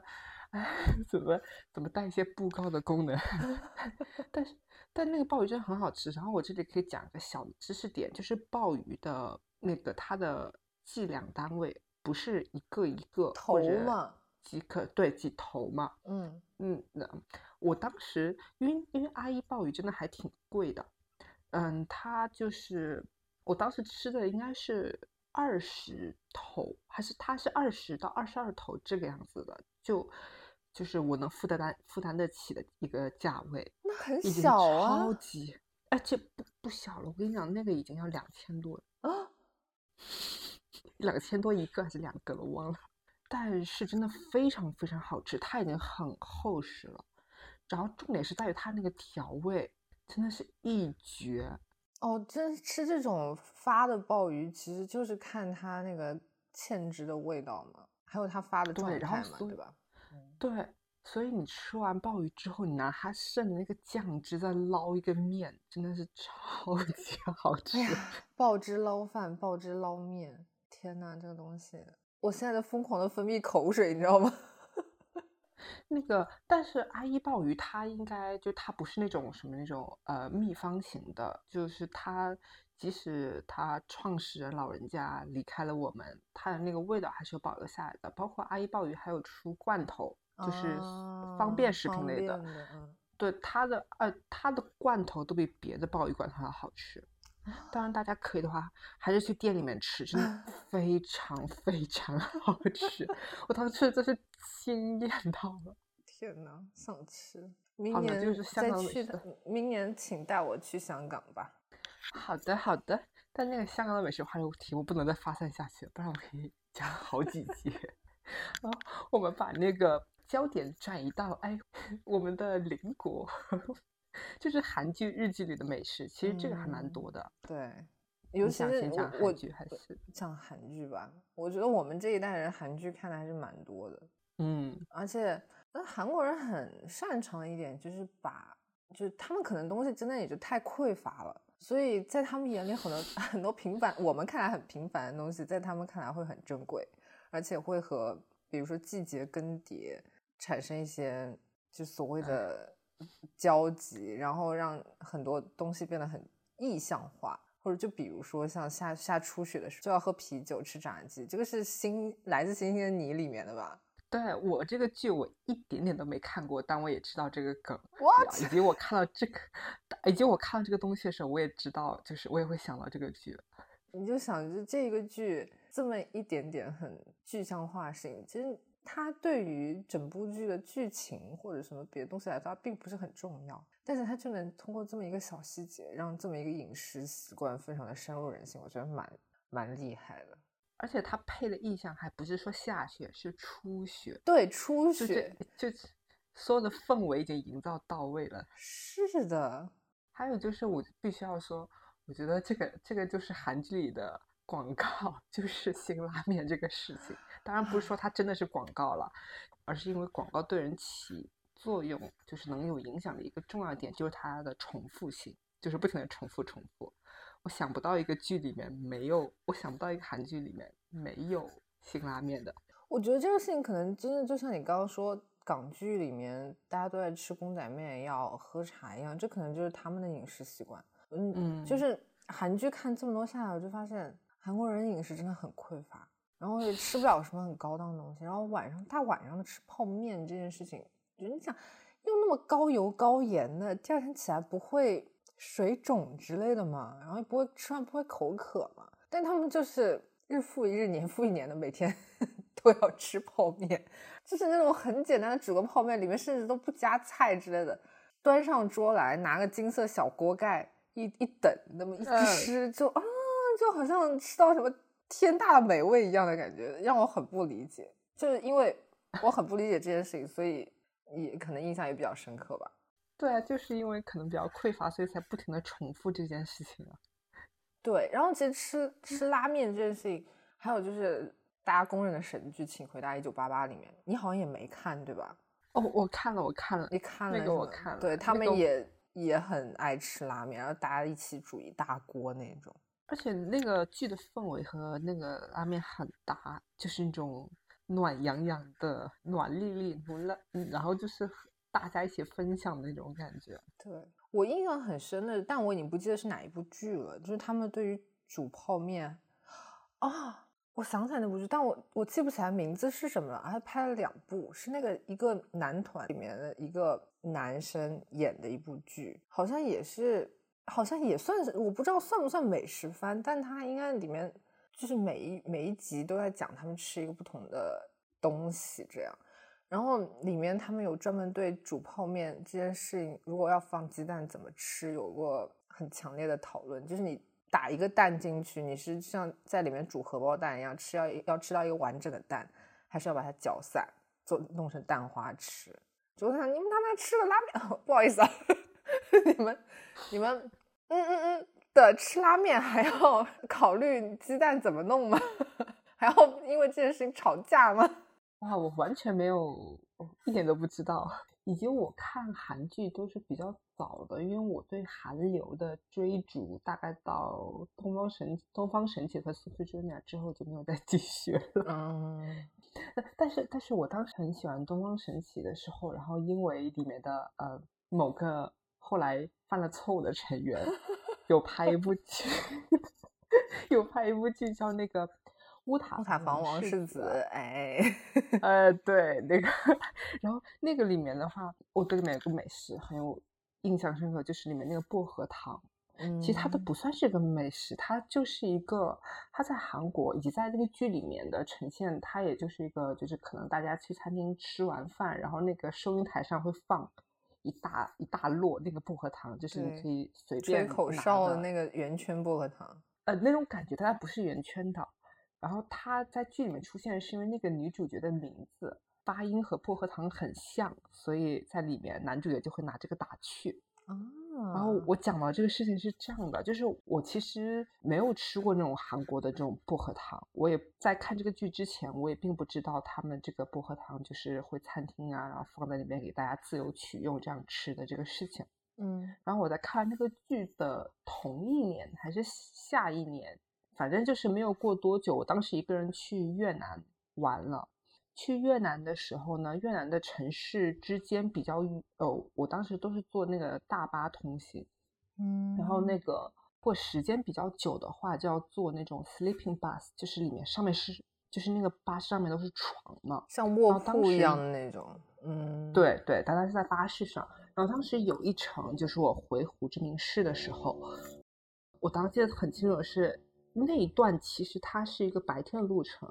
S1: 哎，怎么怎么带一些布告的功能？但是但那个鲍鱼真的很好吃。然后我这里可以讲一个小知识点，就是鲍鱼的那个它的计量单位不是一个一个
S2: 头嘛，
S1: 几克对几头嘛？
S2: 嗯
S1: 嗯，那我当时因为因为阿姨鲍鱼真的还挺贵的，嗯，它就是我当时吃的应该是二十头，还是它是二十到二十二头这个样子的，就就是我能负担负担得起的一个价位，
S2: 那很小啊
S1: 超级，而且不不小了。我跟你讲，那个已经要两千多了，
S2: 啊！
S1: 两千多一个还是两个了，我忘了。但是真的非常非常好吃，它已经很厚实了。然后重点是在于它那个调味，真的是一绝。
S2: 哦，真吃这种发的鲍鱼，其实就是看它那个芡汁的味道嘛，还有它发的状态嘛，对吧？嗯
S1: 对，所以你吃完鲍鱼之后，你拿它剩的那个酱汁再捞一个面，真的是超级 好吃
S2: 哎。呀，爆汁捞饭，鲍汁捞面，天呐，这个东西，我现在在疯狂的分泌口水，你知道吗？
S1: 那个，但是阿一鲍鱼它应该就它不是那种什么那种呃秘方型的，就是它即使它创始人老人家离开了我们，它的那个味道还是有保留下来的。包括阿一鲍鱼还有出罐头，就是方便
S2: 啊
S1: 食品类的，
S2: 便的嗯
S1: 对它的呃它的罐头都比别的鲍鱼罐头要好吃。当然，大家可以的话，还是去店里面吃，真的 非常非常好吃。我当时吃的真是惊艳到了。
S2: 天呐，想吃！明年
S1: 就是香港美食
S2: 明年请带我去香港吧。
S1: 好的，好的。但那个香港的美食话题我不能再发散下去了，不然我可以讲好几节。然后我们把那个焦点转移到哎，我们的邻国，就是韩剧、日剧里的美食，其实这个还蛮
S2: 嗯
S1: 多的。
S2: 对，
S1: 你
S2: 尤其是
S1: 想先讲
S2: 我我
S1: 韩剧还是？
S2: 讲韩剧吧，我觉得我们这一代人韩剧看的还是蛮多的，
S1: 嗯，
S2: 而且那韩国人很擅长一点，就是把就是他们可能东西真的也就太匮乏了，所以在他们眼里很多 很多平凡，我们看来很平凡的东西，在他们看来会很珍贵，而且会和比如说季节更迭产生一些就所谓的交集，然后让很多东西变得很意象化。或者就比如说像下下初雪的时候就要喝啤酒吃炸鸡，这个是新来自星星的你里面的吧？
S1: 对我这个剧我一点点都没看过，但我也知道这个梗？以及我看到这个，以及我看到这个东西的时候，我也知道，就是我也会想到这个剧。
S2: 你就想就这个剧这么一点点很具象化性，其实它对于整部剧的剧情或者什么别的东西来说，它并不是很重要，但是它就能通过这么一个小细节，让这么一个饮食习惯非常的深入人心，我觉得蛮蛮厉害的。
S1: 而且它配的意象还不是说下雪，是初雪，
S2: 对，初雪
S1: 这就所有的氛围已经营造到位了。
S2: 是的，
S1: 还有就是，我必须要说，我觉得这个这个就是韩剧里的广告，就是辛拉面这个事情。当然不是说它真的是广告了，而是因为广告对人起作用，就是能有影响的一个重要点，就是它的重复性，就是不停的重复重复。我想不到一个剧里面没有，我想不到一个韩剧里面没有辛拉面的。
S2: 我觉得这个事情可能真的就像你刚刚说，港剧里面大家都在吃公仔面要喝茶一样，这可能就是他们的饮食习惯。嗯，
S1: 嗯
S2: 就是韩剧看这么多下来，我就发现韩国人饮食真的很匮乏，然后也吃不了什么很高档的东西，然后晚上大晚上的吃泡面这件事情，就是你想用那么高油高盐的，第二天起来不会水肿之类的嘛？然后也不会吃完不会口渴嘛？但他们就是日复一日、年复一年的每天 都要吃泡面，就是那种很简单的煮个泡面，里面甚至都不加菜之类的，端上桌来，拿个金色小锅盖一一等，那么一
S1: 嗯
S2: 吃就啊，就好像吃到什么天大的美味一样的感觉，让我很不理解。就是因为我很不理解这件事情，所以也可能印象也比较深刻吧。
S1: 对啊，就是因为可能比较匮乏，所以才不停的重复这件事情啊。
S2: 对，然后其实吃吃拉面这件事情，还有就是大家公认的神剧《请回答一九八八》里面，你好像也没看对吧？
S1: 哦，我看了，我看了，
S2: 你看了
S1: 那个我看了，
S2: 对他
S1: 那个
S2: 们也也很爱吃拉面，然后大家一起煮一大锅那种。
S1: 而且那个剧的氛围和那个拉面很搭，就是那种暖洋洋的、暖丽丽、暖，嗯然后就是大家一起分享的那种感觉。
S2: 对我印象很深的，但我已经不记得是哪一部剧了，就是他们对于煮泡面啊。我想起来那部剧，但我我记不起来名字是什么了。还拍了两部，是那个一个男团里面的一个男生演的一部剧，好像也是，好像也算是，我不知道算不算美食番，但它应该里面就是每一每一集都在讲他们吃一个不同的东西这样。然后里面他们有专门对煮泡面这件事情，如果要放鸡蛋怎么吃，有过很强烈的讨论，就是你。打一个蛋进去，你是像在里面煮荷包蛋一样吃，要要吃到一个完整的蛋，还是要把它搅散，做弄成蛋花吃？就我想，你们他妈吃个拉面，不好意思啊，你们你们嗯嗯嗯的吃拉面还要 考虑鸡蛋怎么弄吗？还要因为这件事情吵架吗？
S1: 哇，我完全没有，一点都不知道。以及我看韩剧都是比较早的，因为我对韩流的追逐大概到《东方神东方神起》和《Super Junior》之后就没有再继续了。
S2: 嗯，
S1: 但是但是我当时很喜欢《东方神起》的时候，然后因为里面的呃某个后来犯了错误的成员，有拍一部剧，有拍一部剧叫那个。乌塔
S2: 乌塔房王
S1: 世
S2: 子，哎，
S1: 呃，对，那个，然后那个里面的话，我对里面有个美食很有印象深刻，就是里面那个薄荷糖。
S2: 嗯，
S1: 其实它都不算是一个美食，它就是一个，它在韩国以及在那个剧里面的呈现，它也就是一个，就是可能大家去餐厅吃完饭，然后那个收银台上会放一大一大摞那个薄荷糖，就是你可以随便
S2: 吹口哨的那个圆圈薄荷糖，
S1: 呃，那种感觉，但它不是圆圈的。然后它在剧里面出现，是因为那个女主角的名字发音和薄荷糖很像，所以在里面男主角就会拿这个打趣。
S2: 啊，
S1: 然后我讲到这个事情是这样的，就是我其实没有吃过那种韩国的这种薄荷糖，我也在看这个剧之前，我也并不知道他们这个薄荷糖就是会餐厅啊，然后放在里面给大家自由取用这样吃的这个事情。
S2: 嗯，
S1: 然后我在看那个剧的同一年还是下一年。反正就是没有过多久，我当时一个人去越南玩了。去越南的时候呢，越南的城市之间比较呃，我当时都是坐那个大巴通行，
S2: 嗯，
S1: 然后那个或时间比较久的话，就要坐那种 sleeping bus，就是里面上面是就是那个巴士上面都是床嘛，
S2: 像卧铺一样的那种，嗯，
S1: 对对，大概是在巴士上。然后当时有一程就是我回胡志明市的时候，我当时记得很清楚的是。那一段其实它是一个白天的路程，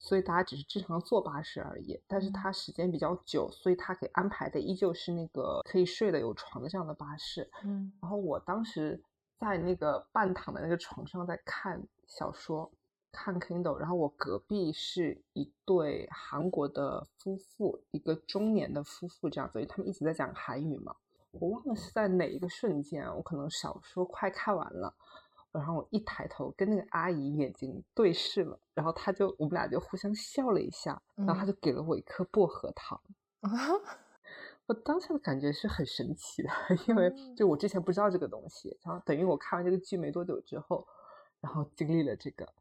S1: 所以大家只是正常坐巴士而已。但是它时间比较久，所以它给安排的依旧是那个可以睡的有床的这样的巴士。
S2: 嗯，
S1: 然后我当时在那个半躺的那个床上在看小说，看 Kindle，然后我隔壁是一对韩国的夫妇，一个中年的夫妇这样，所以他们一直在讲韩语嘛。我忘了是在哪一个瞬间，我可能小说快看完了。然后我一抬头跟那个阿姨眼睛对视了，然后她就我们俩就互相笑了一下，然后她就给了我一颗薄荷糖。
S2: 啊，
S1: 我当下的感觉是很神奇的，因为就我之前不知道这个东西，然后等于我看完这个剧没多久之后，然后经历了这个，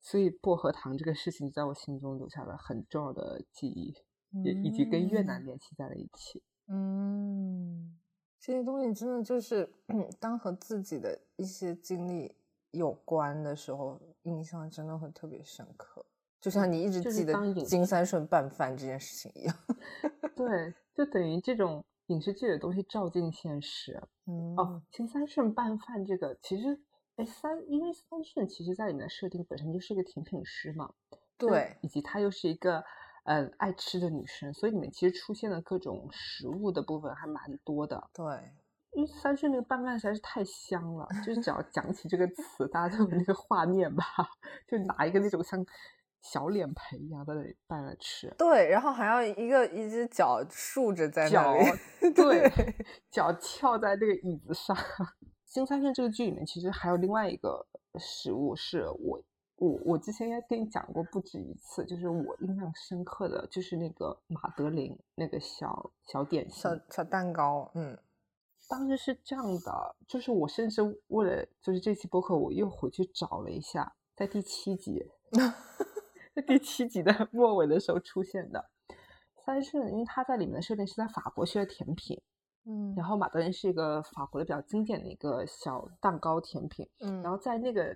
S1: 所以薄荷糖这个事情在我心中留下了很重要的记忆，也以及跟越南联系在了一起。
S2: 嗯。这些东西真的就是，当和自己的一些经历有关的时候，印象真的会特别深刻。就像你一直记得金三顺拌饭这件事情一样。
S1: 对，就等于这种影视剧的东西照进现实。
S2: 嗯，
S1: 哦，金三顺拌饭这个其实，哎，三因为三顺其实在里面的设定本身就是一个甜品师嘛。
S2: 对，
S1: 以及他又是一个。嗯，爱吃的女生，所以里面其实出现的各种食物的部分还蛮多的。
S2: 对，
S1: 因为三顺那个拌饭实在是太香了，就是只要讲起这个词，大家都有那个画面吧，就拿一个那种像小脸盆一样在那里拌着吃。
S2: 对，然后还要一个一只脚竖着在那里，
S1: 对，脚翘在那个椅子上。新三顺这个剧里面，其实还有另外一个食物是我我我之前应该跟你讲过不止一次，就是我印象深刻的就是那个马德琳那个小小点心，
S2: 小小蛋糕，嗯，
S1: 当时是这样的，就是我甚至为了就是这期播客，我又回去找了一下，在第七集，在第七集的 末尾的时候出现的。三顺，因为他在里面的设定是在法国学的甜品。
S2: 嗯，
S1: 然后马德琳是一个法国的比较经典的一个小蛋糕甜品，
S2: 嗯，
S1: 然后在那个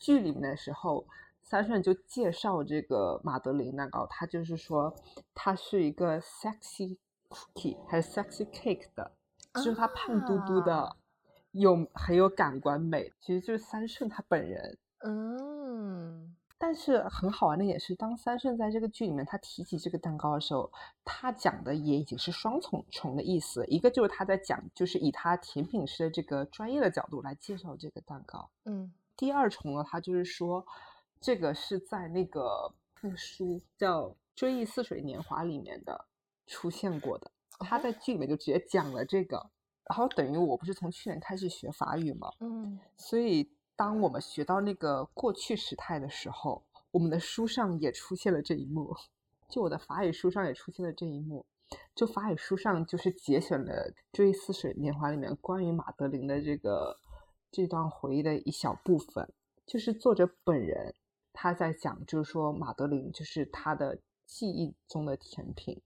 S1: 剧里面的时候，三顺就介绍这个马德琳蛋糕，他就是说他是一个 sexy cookie 还是 sexy cake 的，就是他胖嘟嘟的，有很有感官美，其实就是三顺他本人，
S2: 嗯。
S1: 但是很好玩的也是，当三顺在这个剧里面他提起这个蛋糕的时候，他讲的也已经是双重重的意思。一个就是他在讲，就是以他甜品师的这个专业的角度来介绍这个蛋糕。
S2: 嗯，
S1: 第二重呢，他就是说，这个是在那个那个书叫《追忆似水年华》里面的出现过的。他在剧里面就直接讲了这个，然后等于我不是从去年开始学法语嘛，
S2: 嗯，
S1: 所以。当我们学到那个过去时态的时候，我们的书上也出现了这一幕。就我的法语书上也出现了这一幕。就法语书上就是节选了《追忆似水年华》里面关于马德琳的这个这段回忆的一小部分，就是作者本人他在讲，就是说马德琳就是他的记忆中的甜品。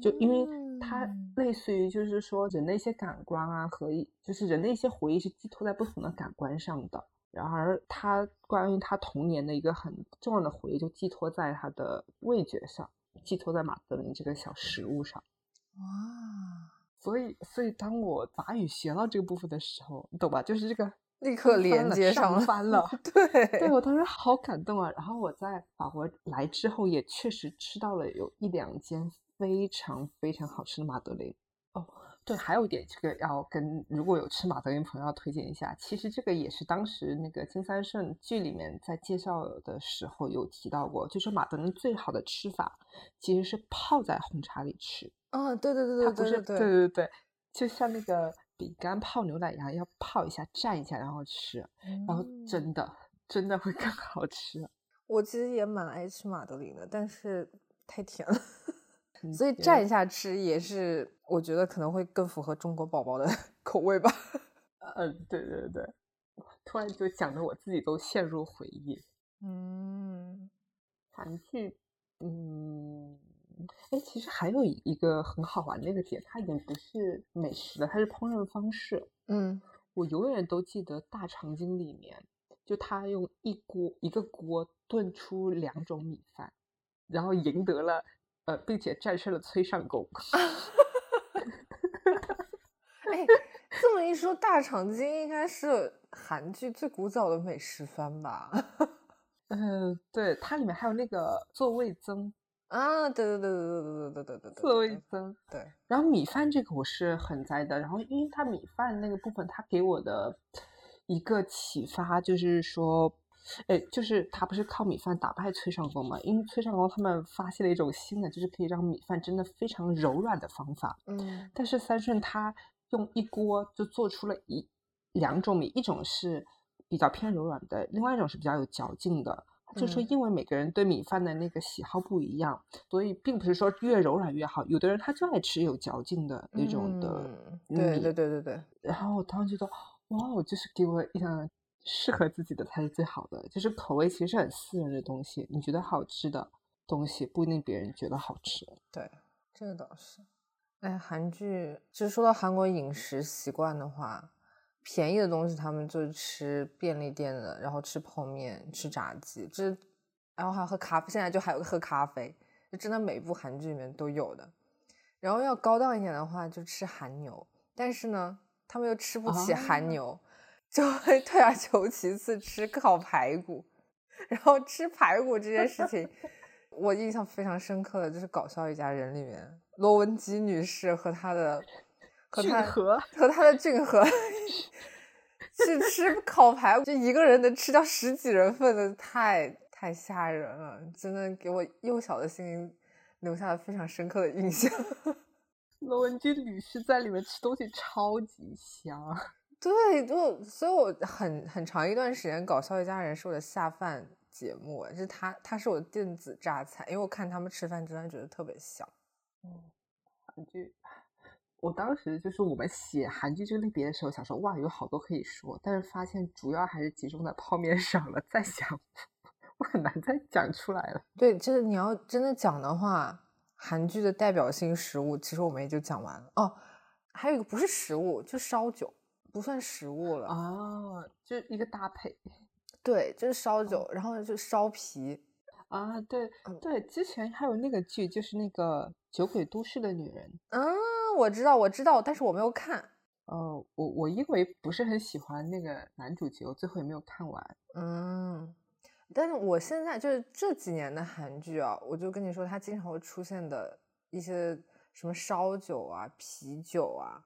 S1: 就因为他类似于就是说人的一些感官啊和就是人的一些回忆是寄托在不同的感官上的。然而，他关于他童年的一个很重要的回忆，就寄托在他的味觉上，寄托在马德琳这个小食物上。
S2: 哇！
S1: 所以，所以当我法语学到这个部分的时候，你懂吧？就是这个
S2: 立刻连接上
S1: 翻 了。
S2: 对，
S1: 对我当时好感动啊！然后我在法国来之后，也确实吃到了有一两间非常非常好吃的马德琳。哦。对，还有一点，这个要跟如果有吃马德琳朋友要推荐一下。其实这个也是当时那个金三顺剧里面在介绍的时候有提到过，就说马德琳最好的吃法其实是泡在红茶里吃。
S2: 嗯，对对对对，
S1: 它不是对对对，就像那个饼干泡牛奶一样，要泡一下蘸一下然后吃，然后真的真的会更好吃。
S2: 我其实也蛮爱吃马德琳的，但是太甜了。所以蘸一下吃也是，我觉得可能会更符合中国宝宝的 口味吧。
S1: 嗯，对对对，突然就讲的我自己都陷入回忆。
S2: 嗯，
S1: 韩剧，嗯，哎，其实还有一个很好玩的一个点，它已经不是美食了，它是烹饪方式。
S2: 嗯，
S1: 我永远都记得《大长今》里面，就他用一锅一个锅炖出两种米饭，然后赢得了。呃，并且战胜了崔尚宫。
S2: 哎，这么一说，《大长今》应该是韩剧最古早的美食番吧？
S1: 嗯，对，它里面还有那个做味增
S2: 啊，对对对对对对对对对对，
S1: 做味增。
S2: 对，
S1: 然后米饭这个我是很在的，然后因为它米饭那个部分，它给我的一个启发就是说。哎，就是他不是靠米饭打败崔尚宫嘛？因为崔尚宫他们发现了一种新的，就是可以让米饭真的非常柔软的方法。
S2: 嗯，
S1: 但是三顺他用一锅就做出了一两种米，一种是比较偏柔软的，另外一种是比较有嚼劲的。就说因为每个人对米饭的那个喜好不一样，所以并不是说越柔软越好。有的人他就爱吃有嚼劲的那种的
S2: 米。对对对对对。
S1: 然后我当时觉得，哇，就是给我一种。适合自己的才是最好的，就是口味其实是很私人的东西。你觉得好吃的东西，不一定别人觉得好吃。
S2: 对，这个倒是。哎，韩剧，其实说到韩国饮食习惯的话，便宜的东西他们就吃便利店的，然后吃泡面、吃炸鸡，这然后还喝咖啡。现在就还有喝咖啡，就真的每部韩剧里面都有的。然后要高档一点的话，就吃韩牛，但是呢，他们又吃不起韩牛。就会退而求其次吃烤排骨，然后吃排骨这件事情，我印象非常深刻的就是《搞笑一家人》里面罗文姬女士和她的和她和她的俊和 去吃烤排骨，就一个人能吃掉十几人份的，太太吓人了，真的给我幼小的心灵留下了非常深刻的印象。
S1: 罗文姬女士在里面吃东西超级香。
S2: 对，就所以，我很很长一段时间，《搞笑一家人》是我的下饭节目，是他，他是我的电子榨菜，因为我看他们吃饭，真的觉得特别香。
S1: 嗯，韩剧，我当时就是我们写韩剧这个类别的时候，想说哇，有好多可以说，但是发现主要还是集中在泡面上了，再想我很难再讲出来了。
S2: 对，就是你要真的讲的话，韩剧的代表性食物，其实我们也就讲完了。哦，还有一个不是食物，就烧酒。不算食物了
S1: 啊，就一个搭配。
S2: 对，就是烧酒，然后就烧皮
S1: 啊。对对，之前还有那个剧，就是那个《酒鬼都市的女人》。
S2: 嗯，我知道，我知道，但是我没有看。
S1: 哦，我我因为不是很喜欢那个男主角，我最后也没有看完。
S2: 嗯，但是我现在就是这几年的韩剧啊，我就跟你说，它经常会出现的一些什么烧酒啊、啤酒啊。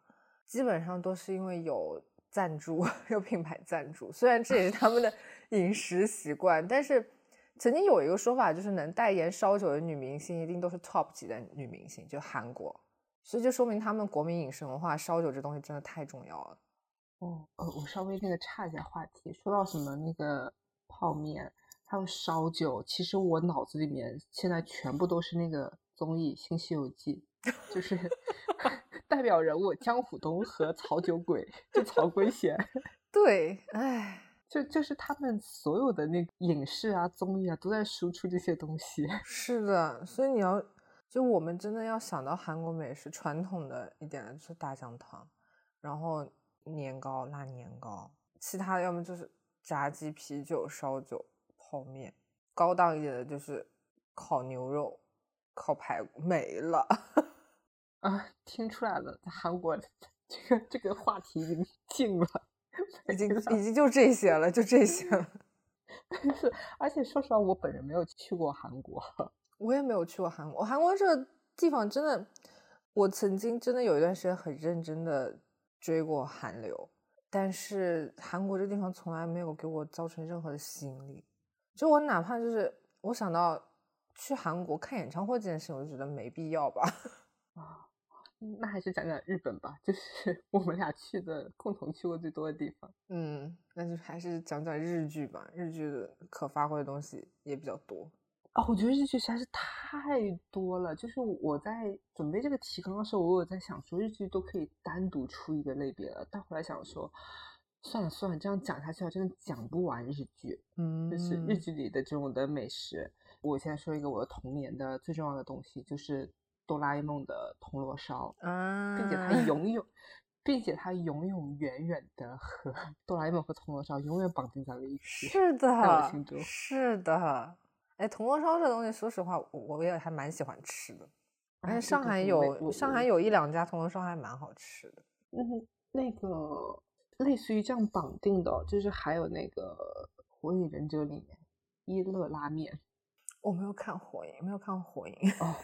S2: 基本上都是因为有赞助，有品牌赞助。虽然这也是他们的 饮食习惯，但是曾经有一个说法，就是能代言烧酒的女明星一定都是 top 级的女明星，就韩国。所以就说明他们国民饮食文化，烧酒这东西真的太重要了。
S1: 哦，呃，我稍微那个岔一下话题，说到什么那个泡面，还有烧酒，其实我脑子里面现在全部都是那个综艺《新西游记》，就是。代表人物江虎东和曹酒鬼，就曹圭贤。
S2: 对，哎，
S1: 就就是他们所有的那个影视啊、综艺啊，都在输出这些东西。
S2: 是的，所以你要就我们真的要想到韩国美食，传统的一点的就是大酱汤，然后年糕、辣年糕，其他的要么就是炸鸡、啤酒、烧酒、泡面，高档一点的就是烤牛肉、烤排骨，没了。
S1: 啊，听出来了，在韩国 这个这个话题已经静了，
S2: 已经已经就这些了，就这些了。
S1: 但 是，而且说实话，我本人没有去过韩国，
S2: 我也没有去过韩国。韩国这个地方真的，我曾经真的有一段时间很认真的追过韩流，但是韩国这地方从来没有给我造成任何的吸引力。就我哪怕就是我想到去韩国看演唱会这件事，我就觉得没必要吧。
S1: 啊。那还是讲讲日本吧，就是我们俩去的共同去过最多的地方。
S2: 嗯，那就还是讲讲日剧吧，日剧的可发挥的东西也比较多。
S1: 啊，我觉得日剧实在是太多了。就是我在准备这个提纲的时候，我有在想说日剧都可以单独出一个类别了，但后来想说，算了算了，这样讲下去真的讲不完日剧。嗯，就是日剧里的这种的美食。我现在说一个我的童年的最重要的东西，就是。哆啦 A 梦的铜锣烧，并且它 永远，并且它永永远远的和 哆啦 A 梦和铜锣烧永远绑定在了一起。
S2: 是的，是的。哎，铜锣烧这东西，说实话，我我也还蛮喜欢吃的。而且上海有上海有一两家铜锣烧还蛮好吃的。
S1: 嗯，那个类似于这样绑定的，就是还有那个《火影忍者》里面一乐拉面。
S2: 我没有看火影，没有看过火影。
S1: 哦。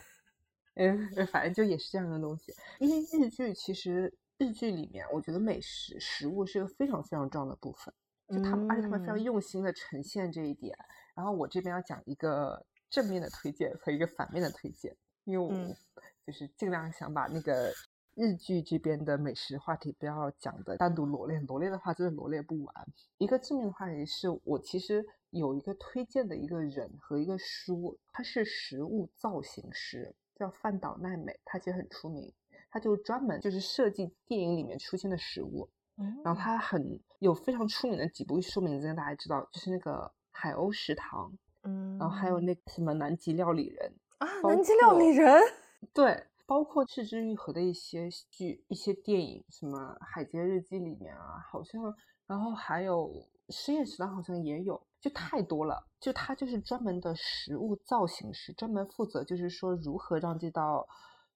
S1: 嗯，反正就也是这样的东西。因为日剧其实日剧里面，我觉得美食食物是一个非常非常重要的部分。就他们，而且他们非常用心的呈现这一点。然后我这边要讲一个正面的推荐和一个反面的推荐，因为我就是尽量想把那个日剧这边的美食话题不要讲的单独罗列，罗列的话真的罗列不完。一个正面的话题是我其实有一个推荐的一个人和一个书，他是食物造型师。叫饭岛奈美，她其实很出名，她就专门就是设计电影里面出现的食物，然后她很有非常出名的几部书名字，大家知道，就是那个海鸥食堂，嗯，然后还有那什么南极料理人
S2: 啊，南极料理人，
S1: 对，包括赤之愈合的一些剧、一些电影，什么海街日记里面啊，好像，然后还有实验食堂好像也有。就太多了，就他就是专门的食物造型师，专门负责就是说如何让这道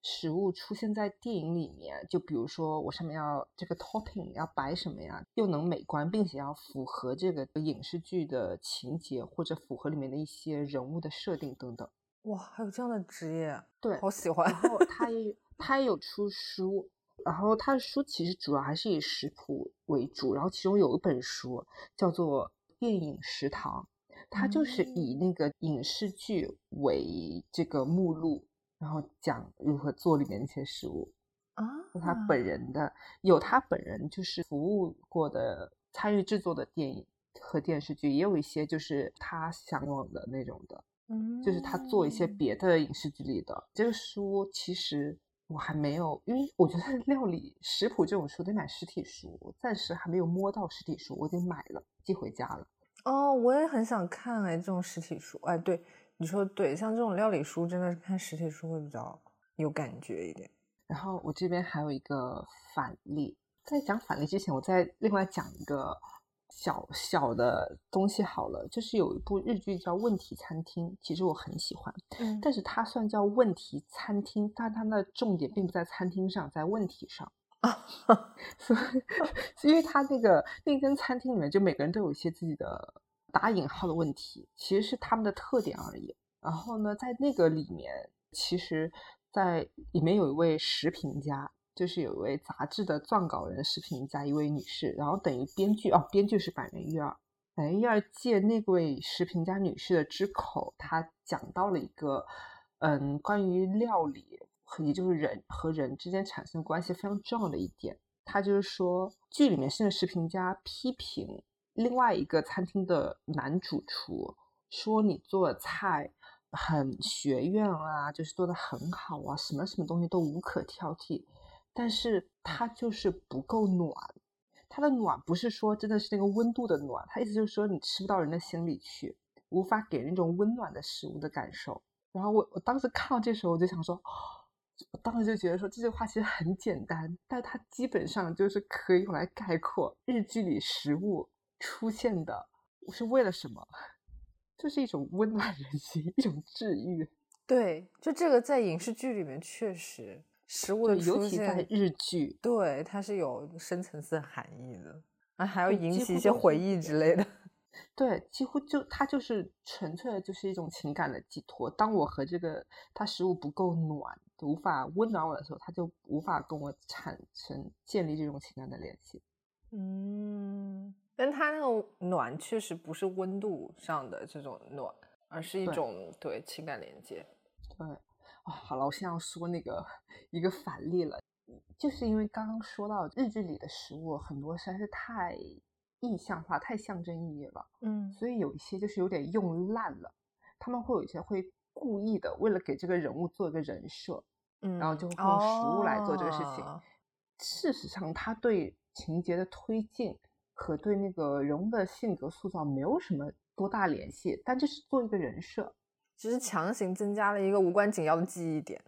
S1: 食物出现在电影里面。就比如说我上面要这个 topping 要摆什么呀，又能美观，并且要符合这个影视剧的情节或者符合里面的一些人物的设定等等。
S2: 哇，还有这样的职业，
S1: 对，
S2: 好喜欢。
S1: 然后他也他也有出书，然后他的书其实主要还是以食谱为主，然后其中有一本书叫做。电影食堂，它就是以那个影视剧为这个目录，然后讲如何做里面那些食物。
S2: 啊，
S1: 他本人的有他本人就是服务过的、参与制作的电影和电视剧，也有一些就是他向往的那种的，
S2: 嗯，
S1: 就是他做一些别的影视剧里的。这个书其实我还没有，因为我觉得料理食谱这种书得买实体书，我暂时还没有摸到实体书，我已经买了寄回家了。
S2: 哦，我也很想看哎，这种实体书，哎，对，你说对，像这种料理书，真的是看实体书会比较有感觉一点。
S1: 然后我这边还有一个反例，在讲反例之前，我再另外讲一个小小的东西好了，就是有一部日剧叫《问题餐厅》，其实我很喜欢，
S2: 嗯
S1: 但是它算叫问题餐厅，但它的重点并不在餐厅上，在问题上。
S2: 啊，
S1: 所以，因为他那个那间餐厅里面，就每个人都有一些自己的打引号的问题，其实是他们的特点而已。然后呢，在那个里面，其实，在里面有一位食评家，就是有一位杂志的撰稿人、时评家，一位女士。然后等于编剧哦，编剧是板垣瑞二，板垣瑞二借那位时评家女士的之口，她讲到了一个嗯，关于料理。也就是人和人之间产生关系非常重要的一点，他就是说，剧里面是个视频家批评另外一个餐厅的男主厨，说你做的菜很学院啊，就是做的很好啊，什么什么东西都无可挑剔，但是它就是不够暖。它的暖不是说真的是那个温度的暖，它意思就是说你吃不到人的心里去，无法给人那种温暖的食物的感受。然后我我当时看到这时候，我就想说。我当时就觉得说这句话其实很简单，但它基本上就是可以用来概括日剧里食物出现的是为了什么，就是一种温暖人心，一种治愈。
S2: 对，就这个在影视剧里面确实食物的
S1: 尤其在日剧，
S2: 对它是有深层次含义的，啊，还要引起一些回忆之类的。
S1: 对，几乎就它就是纯粹的就是一种情感的寄托。当我和这个它食物不够暖，无法温暖我的时候，它就无法跟我产生建立这种情感的联系。
S2: 嗯，但它那个暖确实不是温度上的这种暖，而是一
S1: 对
S2: 种对情感连接。
S1: 对，啊、好了，我现在要说那个一个反例了，就是因为刚刚说到日剧里的食物很多实在是太意象化、太象征意义了，
S2: 嗯
S1: 所以有一些就是有点用烂了。他们会有一些会故意的，为了给这个人物做一个人设，
S2: 嗯
S1: 然后就会用食物来做这个事情。
S2: 哦
S1: 事实上，他对情节的推进和对那个人物的性格塑造没有什么多大联系，但就是做一个人设。
S2: 只是强行增加了一个无关紧要的记忆点。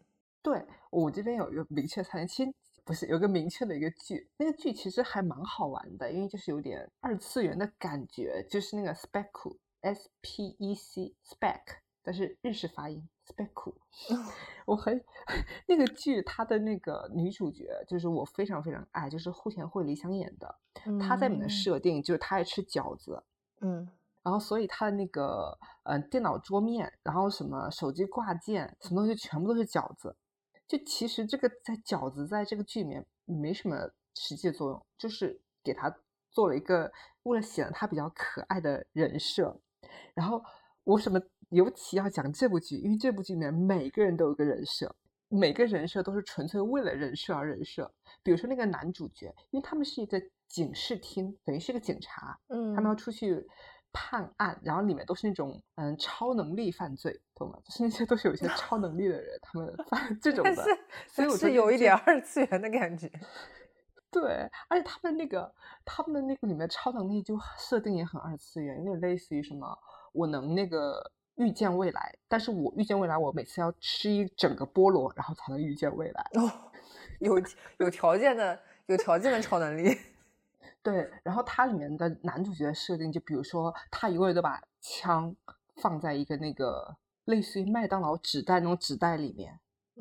S1: 对我这边有一个明确参其实不是有个明确的一个剧，那个剧其实还蛮好玩的，因为就是有点二次元的感觉，就是那个 Spec S P E C Spec，但是日式发音 Spec，我很那个剧它的那个女主角就是我非常非常爱，就是户田惠梨香演的，她在里面设定就是她爱吃饺子，
S2: 嗯
S1: 然后所以他的那个呃电脑桌面，然后什么手机挂件，什么东西全部都是饺子。就其实这个在饺子在这个剧里面没什么实际的作用，就是给他做了一个为了显得他比较可爱的人设。然后我什么尤其要讲这部剧？因为这部剧里面每个人都有个人设，每个人设都是纯粹为了人设而人设。比如说那个男主角，因为他们是一个警视厅，等于是个警察，
S2: 嗯，
S1: 他们要出去判案，然后里面都是那种嗯超能力犯罪，懂吗？就是那些都是有一些超能力的人，他们犯 这种的所以我
S2: 是有一点二次元的感觉。
S1: 对，而且他们那个他们的那个里面超能力就设定也很二次元，有点类似于什么我能那个预见未来，但是我预见未来，我每次要吃一整个菠萝，然后才能预见未来。
S2: 哦，有有条件的有条件的超能力。
S1: 对，然后它里面的男主角的设定，就比如说他一个人都把枪放在一个那个类似于麦当劳纸袋那种纸袋里面，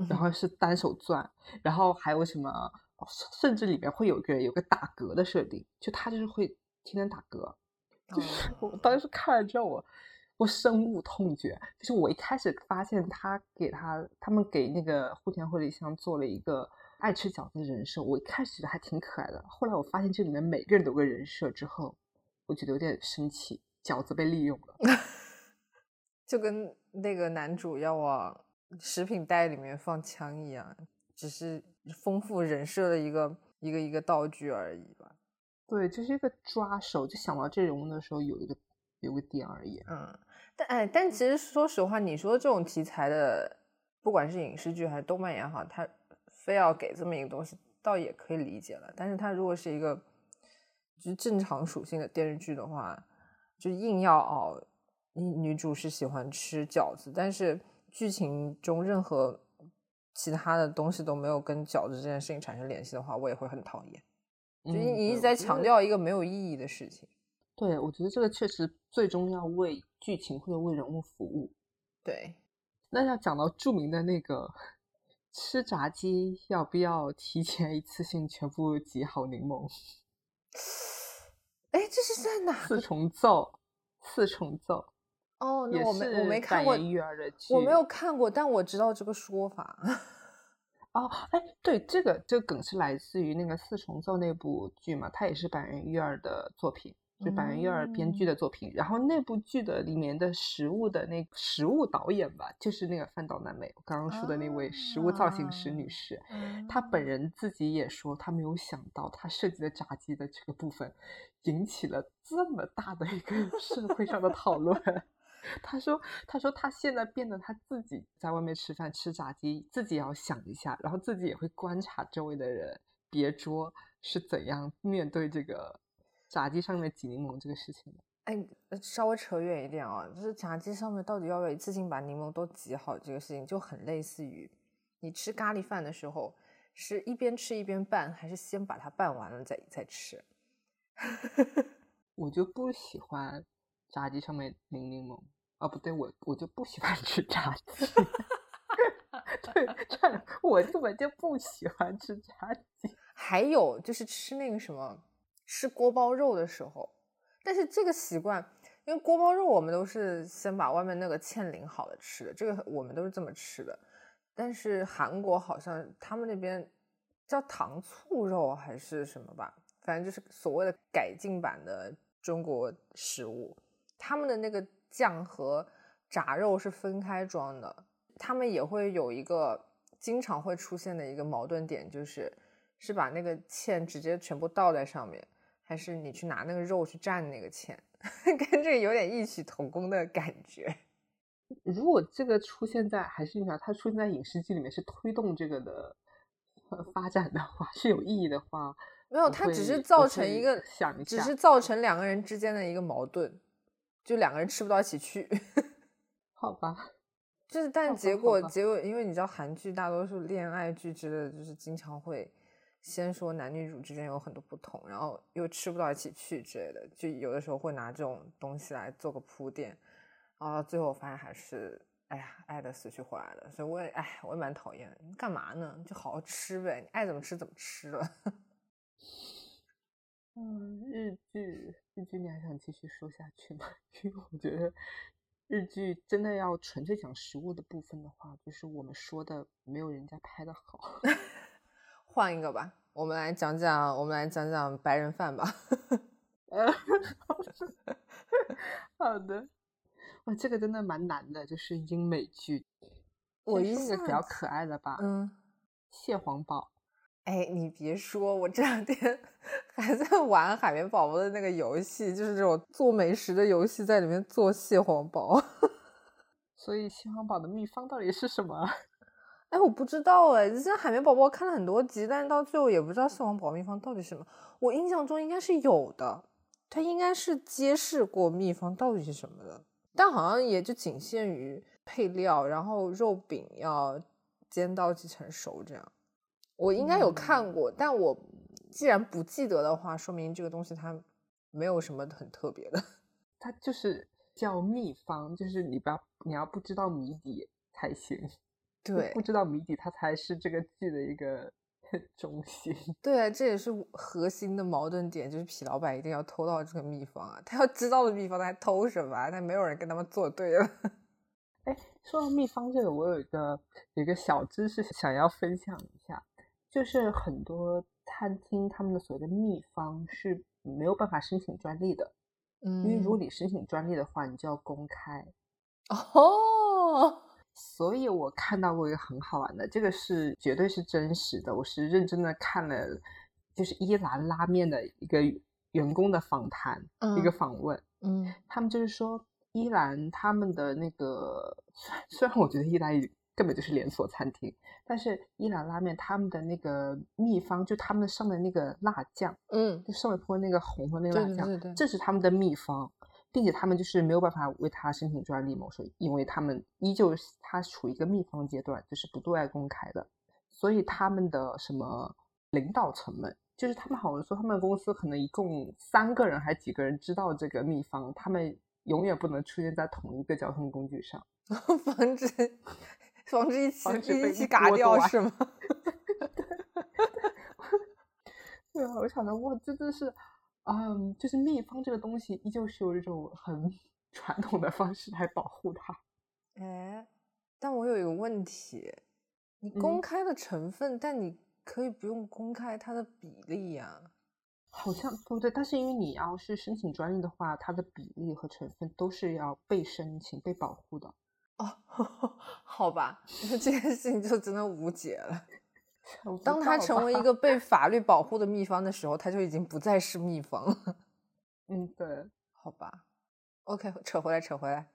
S1: 然后是单手攥，然后还有什么，哦甚至里面会有一个人有个打嗝的设定，就他就是会天天打嗝，就是
S2: 哦
S1: 我当时看了之后我。我深恶痛绝，就是我一开始发现他给他他们给那个户田惠梨香做了一个爱吃饺子的人设，我一开始觉得还挺可爱的。后来我发现这里面每个人都有个人设之后，我觉得有点生气，饺子被利用了。
S2: 就跟那个男主要往食品袋里面放枪一样，只是丰富人设的一个一个一个道具而已吧。
S1: 对，就是一个抓手，就想到这人物的时候有一个有个点而已。
S2: 嗯，但哎，但其实说实话，你说这种题材的，不管是影视剧还是动漫也好，它非要给这么一个东西，倒也可以理解了。但是它如果是一个就是正常属性的电视剧的话，就硬要哦，女女主是喜欢吃饺子，但是剧情中任何其他的东西都没有跟饺子这件事情产生联系的话，我也会很讨厌。就你你一直在强调一个没有意义的事情。
S1: 对，我觉得这个确实最终要为剧情或者为人物服务。
S2: 对，
S1: 那要讲到著名的那个吃炸鸡要不要提前一次性全部挤好柠檬？
S2: 哎，这是在哪？
S1: 四重奏，四重奏。
S2: 哦，那我没我没看过
S1: 育儿的剧，
S2: 我没有看过，但我知道这个说法。
S1: 哦，哎，对，这个这个梗是来自于那个四重奏那部剧嘛，它也是板垣育儿的作品，就板垣育儿编剧的作品。然后那部剧的里面的食物的那食物导演吧，就是那个饭岛奈美，我刚刚说的那位食物造型师女士，她本人自己也说，她没有想到她设计的炸鸡的这个部分引起了这么大的一个 社会上的讨论。他说：“他说他现在变得他自己在外面吃饭吃炸鸡，自己要想一下，然后自己也会观察周围的人别桌是怎样面对这个炸鸡上面挤柠檬这个事情的。”
S2: 哎，稍微扯远一点啊，就是炸鸡上面到底要不要一次性把柠檬都挤好，这个事情就很类似于你吃咖喱饭的时候，是一边吃一边拌，还是先把它拌完了再再吃？
S1: 我就不喜欢。炸鸡上面淋柠檬啊，不对，我我就不喜欢吃炸鸡。对，我根本就不喜欢吃炸鸡。
S2: 还有就是吃那个什么，吃锅包肉的时候，但是这个习惯，因为锅包肉我们都是先把外面那个芡淋好了吃的，这个我们都是这么吃的。但是韩国好像他们那边叫糖醋肉还是什么吧，反正就是所谓的改进版的中国食物。他们的那个酱和炸肉是分开装的，他们也会有一个经常会出现的一个矛盾点，就是是把那个芡直接全部倒在上面，还是你去拿那个肉去蘸那个钱，跟这个有点异曲同工的感觉。
S1: 如果这个出现在还是讲它出现在影视剧里面是推动这个的发展的话，是有意义的话，
S2: 没有，它只是造成一个
S1: 想，
S2: 只是造成两个人之间的一个矛盾。就两个人吃不到一起去，
S1: 好吧？
S2: 就是，但结果结果，因为你知道韩剧大多数恋爱剧之类的，就是经常会先说男女主之间有很多不同，然后又吃不到一起去之类的，就有的时候会拿这种东西来做个铺垫，然后最后发现还是哎呀爱的死去活来的，所以我也哎我也蛮讨厌，干嘛呢？就好好吃呗，你爱怎么吃怎么吃了。
S1: 嗯，日剧，日剧你还想继续说下去吗？因为我觉得日剧真的要纯粹讲食物的部分的话，就是我们说的没有人家拍的好。
S2: 换一个吧，我们来讲讲，我们来讲讲白人饭吧。
S1: 好的，哇，这个真的蛮难的，就是英美剧。
S2: 我一
S1: 个比较可爱的吧，
S2: 嗯，
S1: 蟹黄堡。
S2: 哎，你别说，我这两天 还在玩海绵宝宝的那个游戏，就是这种做美食的游戏，在里面做蟹黄堡。
S1: 所以蟹黄堡的秘方到底是什么？
S2: 哎，我不知道哎，这海绵宝宝看了很多集，但是到最后也不知道蟹黄堡秘方到底是什么。我印象中应该是有的，他应该是揭示过秘方到底是什么的，但好像也就仅限于配料，然后肉饼要煎到几成熟这样。我应该有看过，但我既然不记得的话，说明这个东西它没有什么很特别的。
S1: 它就是叫秘方，就是你不要你要不知道谜底才行。
S2: 对，
S1: 不知道谜底，它才是这个剧的一个 中心。
S2: 对，这也是核心的矛盾点，就是痞老板一定要偷到这个秘方啊！他要知道的秘方，他还偷什么？他没有人跟他们作对了。
S1: 哎，说到秘方这个，我有一个有一个小知识想要分享一下。就是很多餐厅他们的所谓的秘方是没有办法申请专利的，
S2: 嗯，
S1: 因为如果你申请专利的话，你就要公开。
S2: 哦，
S1: 所以我看到过一个很好玩的，这个是绝对是真实的，我是认真的看了，就是伊兰拉面的一个员工的访谈，一个访问，
S2: 嗯
S1: 他们就是说伊兰他们的那个，虽然我觉得伊兰根本就是连锁餐厅，但是伊兰拉面他们的那个秘方，就他们上的那个辣酱，
S2: 嗯，
S1: 就上面泼那个红的那个辣酱，
S2: 对对对对，
S1: 这是他们的秘方。并且他们就是没有办法为他申请专利嘛，说因为他们依旧是它处于一个秘方阶段，就是不对外公开的，所以他们的什么领导层们，就是他们好像说他们公司可能一共三个人还几个人知道这个秘方，他们永远不能出现在同一个交通工具上，
S2: 防止防止一起
S1: 防止被
S2: 一起嘎掉是吗？
S1: 对啊，我想到哇，这真是，嗯，就是秘方这个东西依旧是有一种很 传统的方式来保护它。
S2: 哎，但我有一个问题，你公
S1: 嗯
S2: 开的成分，但你可以不用公开它的比例呀、
S1: 好像对不对？但是因为你要是申请专利的话，它的比例和成分都是要被申请、被保护的。
S2: 哦，好吧，那这件事情就真的无解了。当它成为一，个被法律保护的秘方的时候，它就已经不再是秘方了。
S1: 嗯，对。
S2: 好吧，OK，扯回来，扯回来。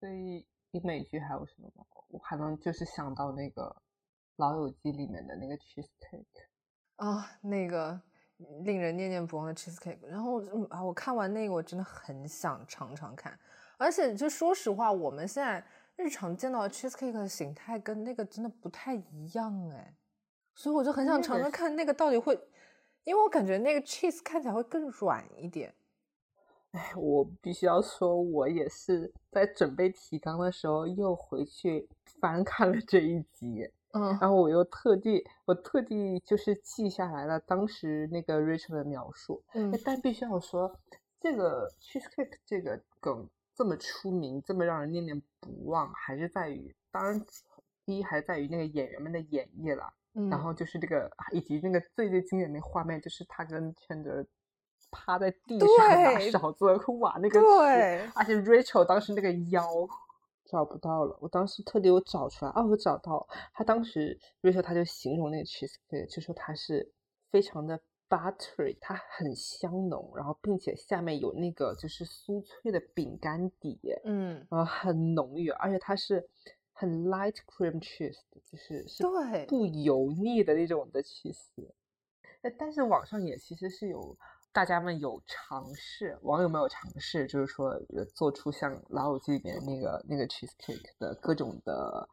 S1: 所以你美剧还有什么吗？我还能就是想到那个《老友记》里面的那个 cheesecake。
S2: 啊、那个令人念念不忘的 cheesecake，然后嗯啊，我看完那个，我真的很想尝尝看。而且就说实话，我们现在日常见到的 cheesecake 的形态跟那个真的不太一样哎，所以我就很想尝尝看那个到底会，因为我感觉那个 cheese 看起来会更软一点。
S1: 哎，我必须要说，我也是在准备提纲的时候又回去翻看了这一集，
S2: 嗯
S1: 然后我又特地，我特地就是记下来了当时那个 Rachel 的描述。
S2: 嗯
S1: 哎但必须要说，这个 cheesecake 这个梗这么出名，这么让人念念不忘，还是在于，当然，第一还是在于那个演员们的演绎了。
S2: 嗯，
S1: 然后就是这个，以及那个最最经典的画面，就是他跟圈德趴在地上拿
S2: 对
S1: 勺子挖那个
S2: 对，
S1: 而且 Rachel 当时那个腰找不到了，我当时特地我找出来，哦，我找到，他当时 Rachel 他就形容那个 cheesecake，就说它是非常的 buttery，它很香浓，然后并且下面有那个就是酥脆的饼干底，
S2: 嗯，
S1: 然后很浓郁，而且它是很 light cream cheese 的，就是是
S2: 对
S1: 不油腻的那种的 cheese。呃但是网上也其实是有大家们有尝试，网友们有尝试，就是说呃做出像《老友记》里面那个那个 cheesecake 的各种的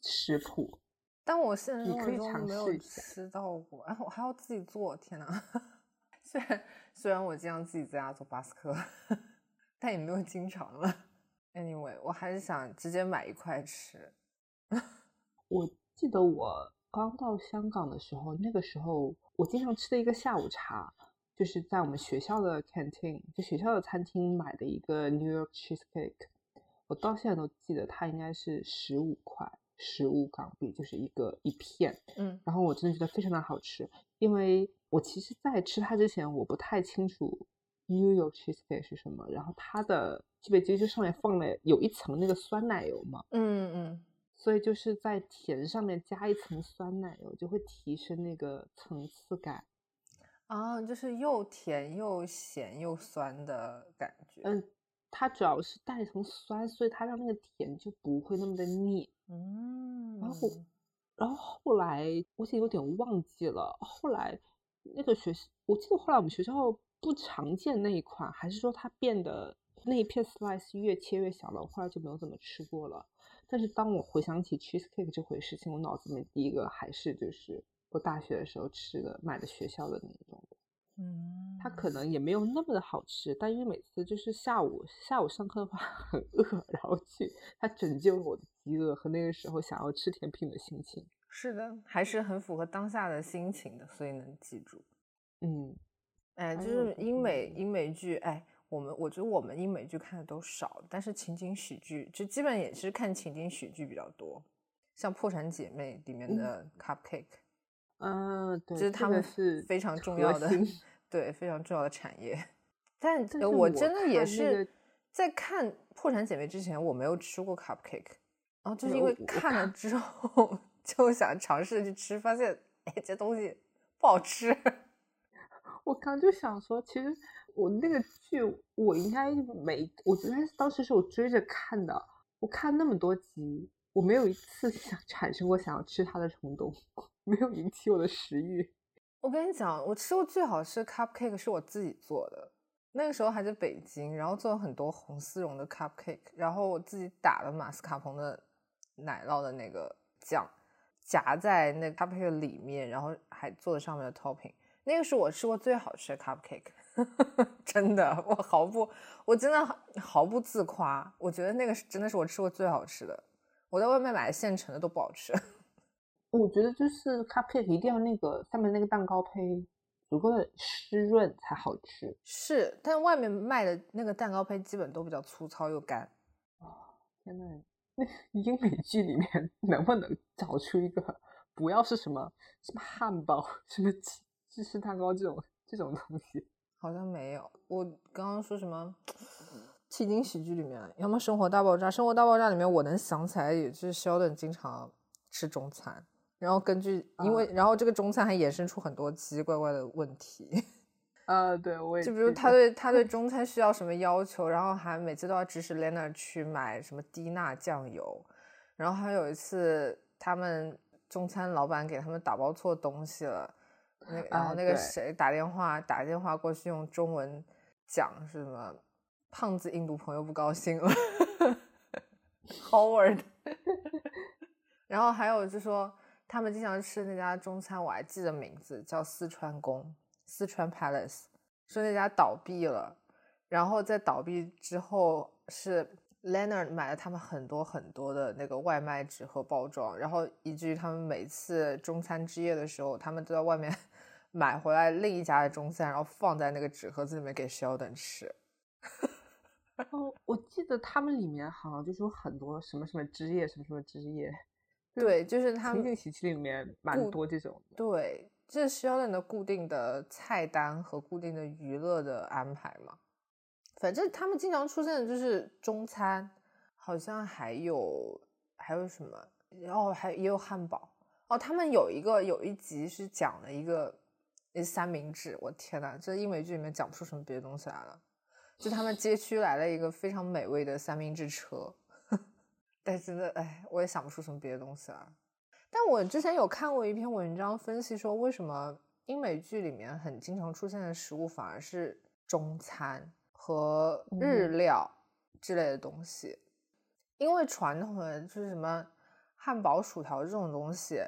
S1: 食谱。
S2: 但我现实
S1: 你
S2: 生活中
S1: 可以尝
S2: 没有
S1: 试
S2: 吃到过，然后我还要自己做，天呐！虽然虽然我经常自己在家做巴斯克，但也没有经常了。Anyway，我还是想直接买一块吃。
S1: 我记得我刚到香港的时候，那个时候我经常吃的一个下午茶，就是在我们学校的 canteen，就学校的餐厅买的一个 New York cheesecake，我到现在都记得它应该是十五块，十五港币，就是一个一片。
S2: 嗯
S1: 然后我真的觉得非常的好吃，因为我其实在吃它之前，我不太清楚 New York cheesecake 是什么，然后它的鸡尾鸡就上面放了有一层那个酸奶油嘛。
S2: 嗯嗯，
S1: 所以就是在甜上面加一层酸奶油，就会提升那个层次感。
S2: 啊，就是又甜又咸又酸的感觉。
S1: 嗯，它主要是带一层酸，所以它让那个甜就不会那么的腻。
S2: 嗯，
S1: 然后，然后后来我已经有点忘记了，后来那个学，我记得后来我们学校不常见那一款，还是说它变得那一片 slice 越切越小了，我后来就没有怎么吃过了。但是当我回想起 cheesecake 这回事情，我脑子里面第一个还是就是我大学的时候吃的买的学校的那种的。
S2: 嗯，
S1: 它可能也没有那么的好吃，但因为每次就是下午下午上课的话很饿，然后去它拯救了我的饥饿和那个时候想要吃甜品的心情。
S2: 是的，还是很符合当下的心情的，所以能记住。
S1: 嗯，
S2: 哎，就是英美
S1: 嗯
S2: 英美剧，哎，我们我觉得我们英美剧看的都少，但是情景喜剧就基本也是看情景喜剧比较多，像《破产姐妹》里面
S1: 嗯
S2: 的 Cupcake，
S1: 嗯，对，这
S2: 这是他们
S1: 是
S2: 非常重要的
S1: 心，
S2: 对，非常重要的产业。但
S1: 我
S2: 真的也是在看《破产姐妹》之前，我没有吃过 Cupcake，然后就是因为看了之后 就想尝试去吃，发现哎这东西不好吃。
S1: 我刚就想说，其实我那个剧我应该没，我觉得当时是我追着看的，我看那么多集，我没有一次想产生过想要吃它的冲动，没有引起我的食欲。
S2: 我跟你讲，我吃过最好吃的 cupcake 是我自己做的，那个时候还在北京，然后做了很多红丝绒的 cupcake，然后我自己打了马斯卡彭的奶酪的那个酱，夹在那 cupcake 里面，然后还做了上面的 topping，那个是我吃过最好吃的 cupcake，真的，我毫不，我真的毫不自夸，我觉得那个是真的是我吃过最好吃的，我在外面买的现成的都不好吃。
S1: 我觉得就是 cupcake 一定要那个上面那个蛋糕胚足够的湿润才好吃。
S2: 是，但外面卖的那个蛋糕胚基本都比较粗糙又干。
S1: 哦，天呐，那英美剧里面 能不能找出一个不要是什么什么汉堡、什么芝士蛋糕这种这种东西？
S2: 好像没有。我刚刚说什么情景喜剧里面，要么《生活大爆炸》，《生活大爆炸》里面我能想起来，也就是 Sheldon 经常吃中餐。然后根据，因为然后这个中餐还衍生出很多奇奇怪怪的问题，
S1: 啊，对，我也
S2: 就比如他对他对 中餐需要什么要求，然后还每次都要指使 Lena 去买什么低钠酱油，然后还有一次他们中餐老板给他们打包错东西了，那然后那个谁打电话打电话过去用中文讲是什么，胖子印度朋友不高兴了，Howard，然后还有就说。他们经常吃那家中餐，我还记得名字叫四川宫，四川 Palace。说那家倒闭了，然后在倒闭之后，是 Leonard 买了他们很多很多的那个外卖纸和包装，然后以至于他们每次中餐之夜的时候，他们都在外面买回来另一家的中餐，然后放在那个纸盒子里面给 Sheldon 吃。
S1: 哦，我记得他们里面好像就是有很多什么什么之夜，什么什么之夜。
S2: 对，就是他们
S1: 情景喜剧里面蛮多这种。
S2: 对，这是 Sheldon 的固定的菜单和固定的娱乐的安排嘛。反正他们经常出现的就是中餐，好像还有还有什么，然哦，还也有汉堡。哦，他们有一个有一集是讲了一个三明治，我天呐，这英美剧里面讲不出什么别的东西来了。就他们街区来了一个非常美味的三明治车。但真的，哎，我也想不出什么别的东西了。但我之前有看过一篇文章，分析说为什么英美剧里面很经常出现的食物反而是中餐和日料之类的东西。因为传统的就是什么汉堡、薯条这种东西，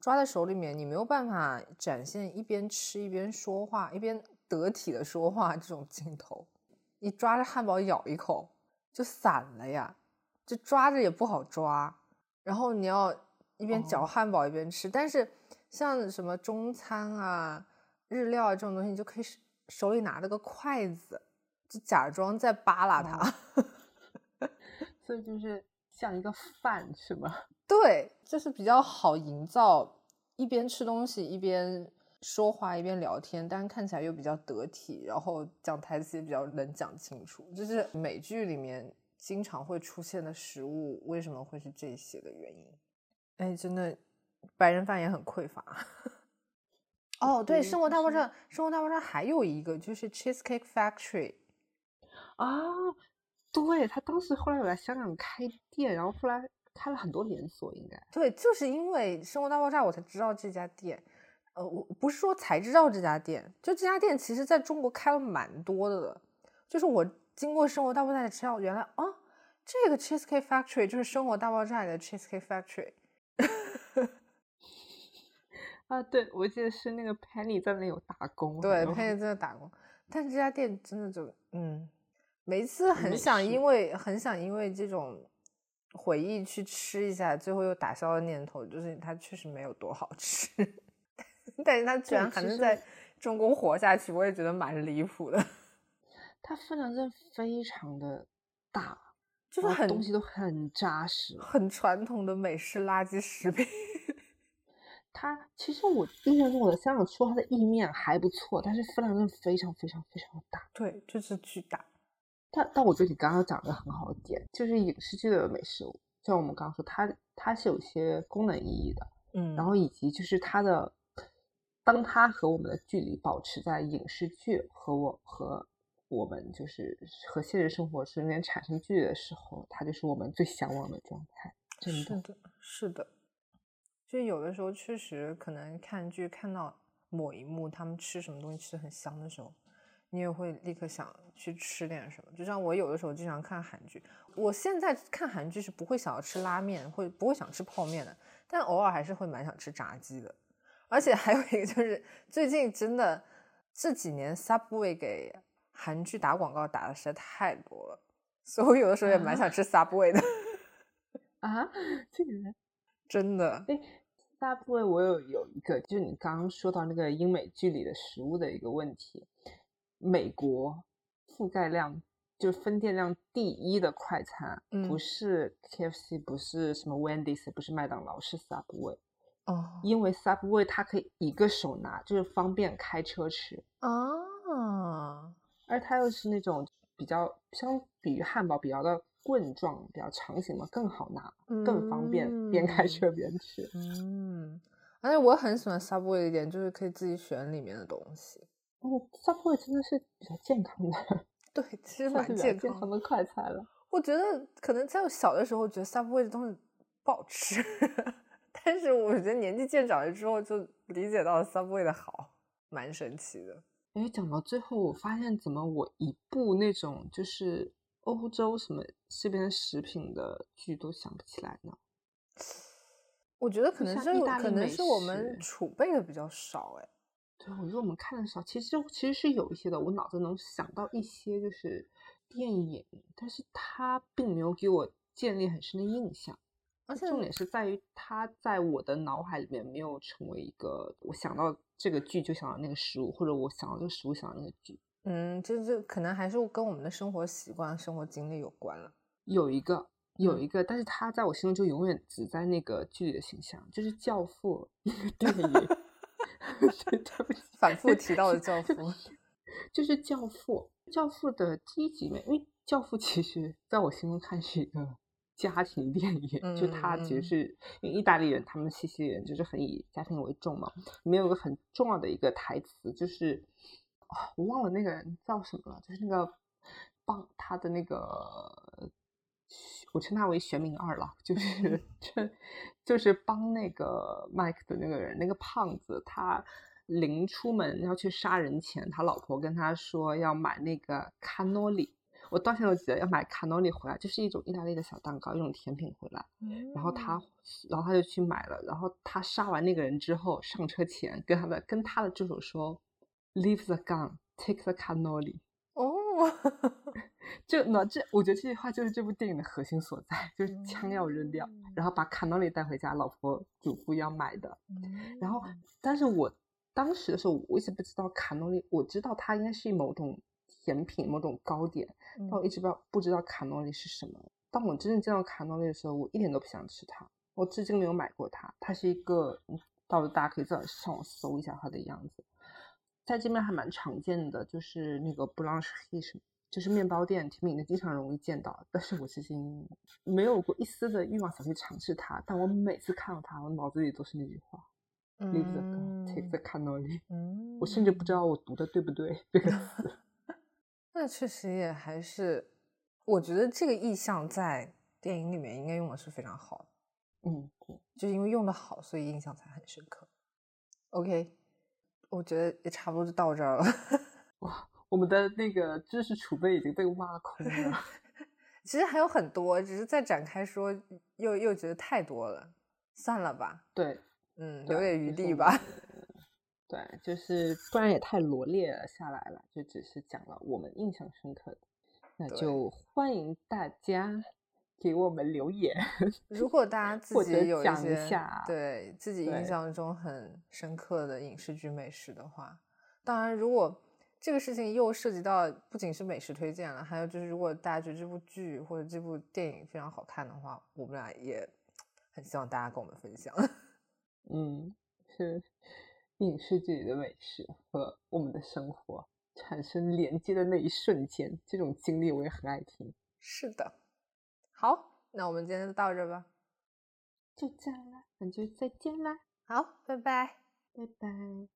S2: 抓在手里面，你没有办法展现一边吃一边说话、一边得体的说话这种镜头。你抓着汉堡咬一口就散了呀。就抓着也不好抓，然后你要一边嚼汉堡一边吃。但是像什么中餐啊、日料啊这种东西，你就可以手里拿着个筷子，就假装在扒拉它。
S1: 所以就是像一个饭是吗？
S2: 对，就是比较好营造一边吃东西一边说话一边聊天，但是看起来又比较得体，然后讲台词也比较能讲清楚。就是美剧里面。经常会出现的食物为什么会是这些的原因？哎，真的，白人饭也很匮乏。哦，对，《生活大爆炸》《生活大爆炸》还有一个就是 Cheesecake Factory
S1: 啊，对他当时后来有来香港开店，然后后来开了很多连锁，应该
S2: 对，就是因为《生活大爆炸》我才知道这家店。呃，我不是说才知道这家店，就这家店其实在中国开了蛮多的了，就是我。经过生活大爆炸的吃到，原来啊，这个 Cheesecake Factory 就是生活大爆炸的 Cheesecake Factory。
S1: 啊，对，我记得是那个 Penny 在那有打工。
S2: 对，Penny 在那打工，但这家店真的就，嗯，每次很想因为很想因为这种回忆去吃一下，最后又打消了念头，就是它确实没有多好吃。但是它居然还能在中国活下去，我也觉得蛮离谱的。
S1: 它分量真的非常的大，
S2: 就是很
S1: 东西都很扎实，
S2: 很传统的美式垃圾食品。
S1: 它其实我印象中我的香港吃过它的意面还不错，但是分量真的非常非常非常的大。
S2: 对，就是巨大。
S1: 但但我觉得你刚刚讲的很好的点，就是影视剧的美食像我们刚刚说，它它是有些功能意义的，
S2: 嗯，
S1: 然后以及就是它的，当它和我们的距离保持在影视剧和我和我们就是和现实生活中间产生距离的时候，它就是我们最向往的状态。真的，
S2: 是的，是的，就有的时候确实可能看剧看到某一幕，他们吃什么东西吃的很香的时候，你也会立刻想去吃点什么。就像我有的时候经常看韩剧，我现在看韩剧是不会想要吃拉面，会不会想吃泡面的，但偶尔还是会蛮想吃炸鸡的。而且还有一个就是最近真的这几年 Subway 给韩剧打广告打的实在太多了，所以我有的时候也蛮想吃 Subway 的。
S1: 啊，这个人
S2: 真的，
S1: 哎，大部分我有有一个，就是你刚刚说到那个英美剧里的食物的一个问题，美国覆盖量就是分店量第一的快餐，
S2: 嗯。
S1: 不是 KFC，不是什么 Wendy's，不是麦当劳，是 Subway，
S2: 哦。
S1: 因为 Subway 它可以一个手拿，就是方便开车吃，
S2: 啊，
S1: 而它又是那种比较相比于汉堡比较的棍状、比较长形嘛，更好拿，更方便，边开
S2: 嗯
S1: 车边吃。
S2: 嗯，而且我很喜欢 Subway 的一点就是可以自己选里面的东西，
S1: 哦，Subway 真的是比较健康的，
S2: 对，其实蛮健康
S1: 的快餐了。
S2: 我觉得可能在我小的时候觉得 Subway 的东西不好吃，但是我觉得年纪渐长了之后就理解到了 Subway 的好，蛮神奇的。
S1: 哎，讲到最后，我发现怎么我一部那种就是欧洲什么这边食品的剧都想不起来呢？
S2: 我觉得可能是可能是我们储备的比较少，哎，
S1: 对，我觉得我们看的少，其实其实是有一些的，我脑子能想到一些就是电影，但是它并没有给我建立很深的印象。
S2: 而且
S1: 重点是在于它在我的脑海里面没有成为一个我想到这个剧就想到那个食物，或者我想到这个食物想到那个剧。
S2: 嗯，这这可能还是跟我们的生活习惯、生活经历有关了。
S1: 有一个，有
S2: 嗯
S1: 一个，但是他在我心中就永远只在那个剧里的形象，就是《教父》那个电影。对对不起，
S2: 反复提到的教父，
S1: 就是《教父》。《教父》的第一集里面，因为《教父》其实在我心中看是一个家庭电影，就他其实是因为意大利人，他们西西里人就是很以家庭为重嘛。里面有个很重要的一个台词，就是啊，我忘了那个人叫什么了，就是那个帮他的那个，我称他为玄冥二郎，就是这就是帮那个麦克的那个人，那个胖子，他临出门要去杀人前，他老婆跟他说要买那个卡诺里。我到现在都记得要买卡诺里回来，就是一种意大利的小蛋糕，一种甜品回来。然后他，然后他就去买了。然后他杀完那个人之后，上车前跟他的跟他的助手说：“Leave the gun, take the cannoli。
S2: 哦，”
S1: 就那这，我觉得这句话就是这部电影的核心所在，就是枪要扔掉，
S2: 嗯
S1: 然后把 cannoli 带回家，老婆嘱咐要买的。然后
S2: 嗯，
S1: 但是我当时的时候，我一直不知道卡诺里，我知道它应该是某种甜品、某种糕点，但我一直不知道不知道卡诺里是什么。当我真正见到卡诺里的时候，我一点都不想吃它，我至今没有买过它。它是一个，嗯到时候大家可以自己上网搜一下它的样子。在这边还蛮常见的，就是那个 blanche 什么，就是面包店、甜品店经常容易见到，但是我至今没有过一丝的欲望想去尝试它。但我每次看到它，我脑子里都是那句话。Leave the gun, take the cannoli。
S2: 嗯，
S1: 我甚至不知道我读的对不对这个词。
S2: 那确实也还是，我觉得这个意象在电影里面应该用的是非常好的，
S1: 嗯，对
S2: 就因为用的好，所以印象才很深刻。OK，我觉得也差不多就到这儿了。
S1: 哇我们的那个知识储备已经被挖空了。
S2: 其实还有很多，只是再展开说，又又觉得太多了，算了吧，
S1: 对，
S2: 嗯，留点余地吧。
S1: 对，就是不然也太罗列了下来了，就只是讲了我们印象深刻的。那就欢迎大家给我们留言。
S2: 如果大家 自己有一些
S1: 下
S2: 对自己印象中很深刻的影视剧美食的话，当然如果这个事情又涉及到不仅是美食推荐了，还有就是如果大家觉得这部剧或者这部电影非常好看的话，我们俩也很希望大家跟我们分享。
S1: 嗯，是影视剧里的美食和我们的生活产生连接的那一瞬间，这种经历我也很爱听。
S2: 是的，好，那我们今天就到这吧，
S1: 就这样啦，那就再见啦，
S2: 好，拜拜。
S1: 拜拜。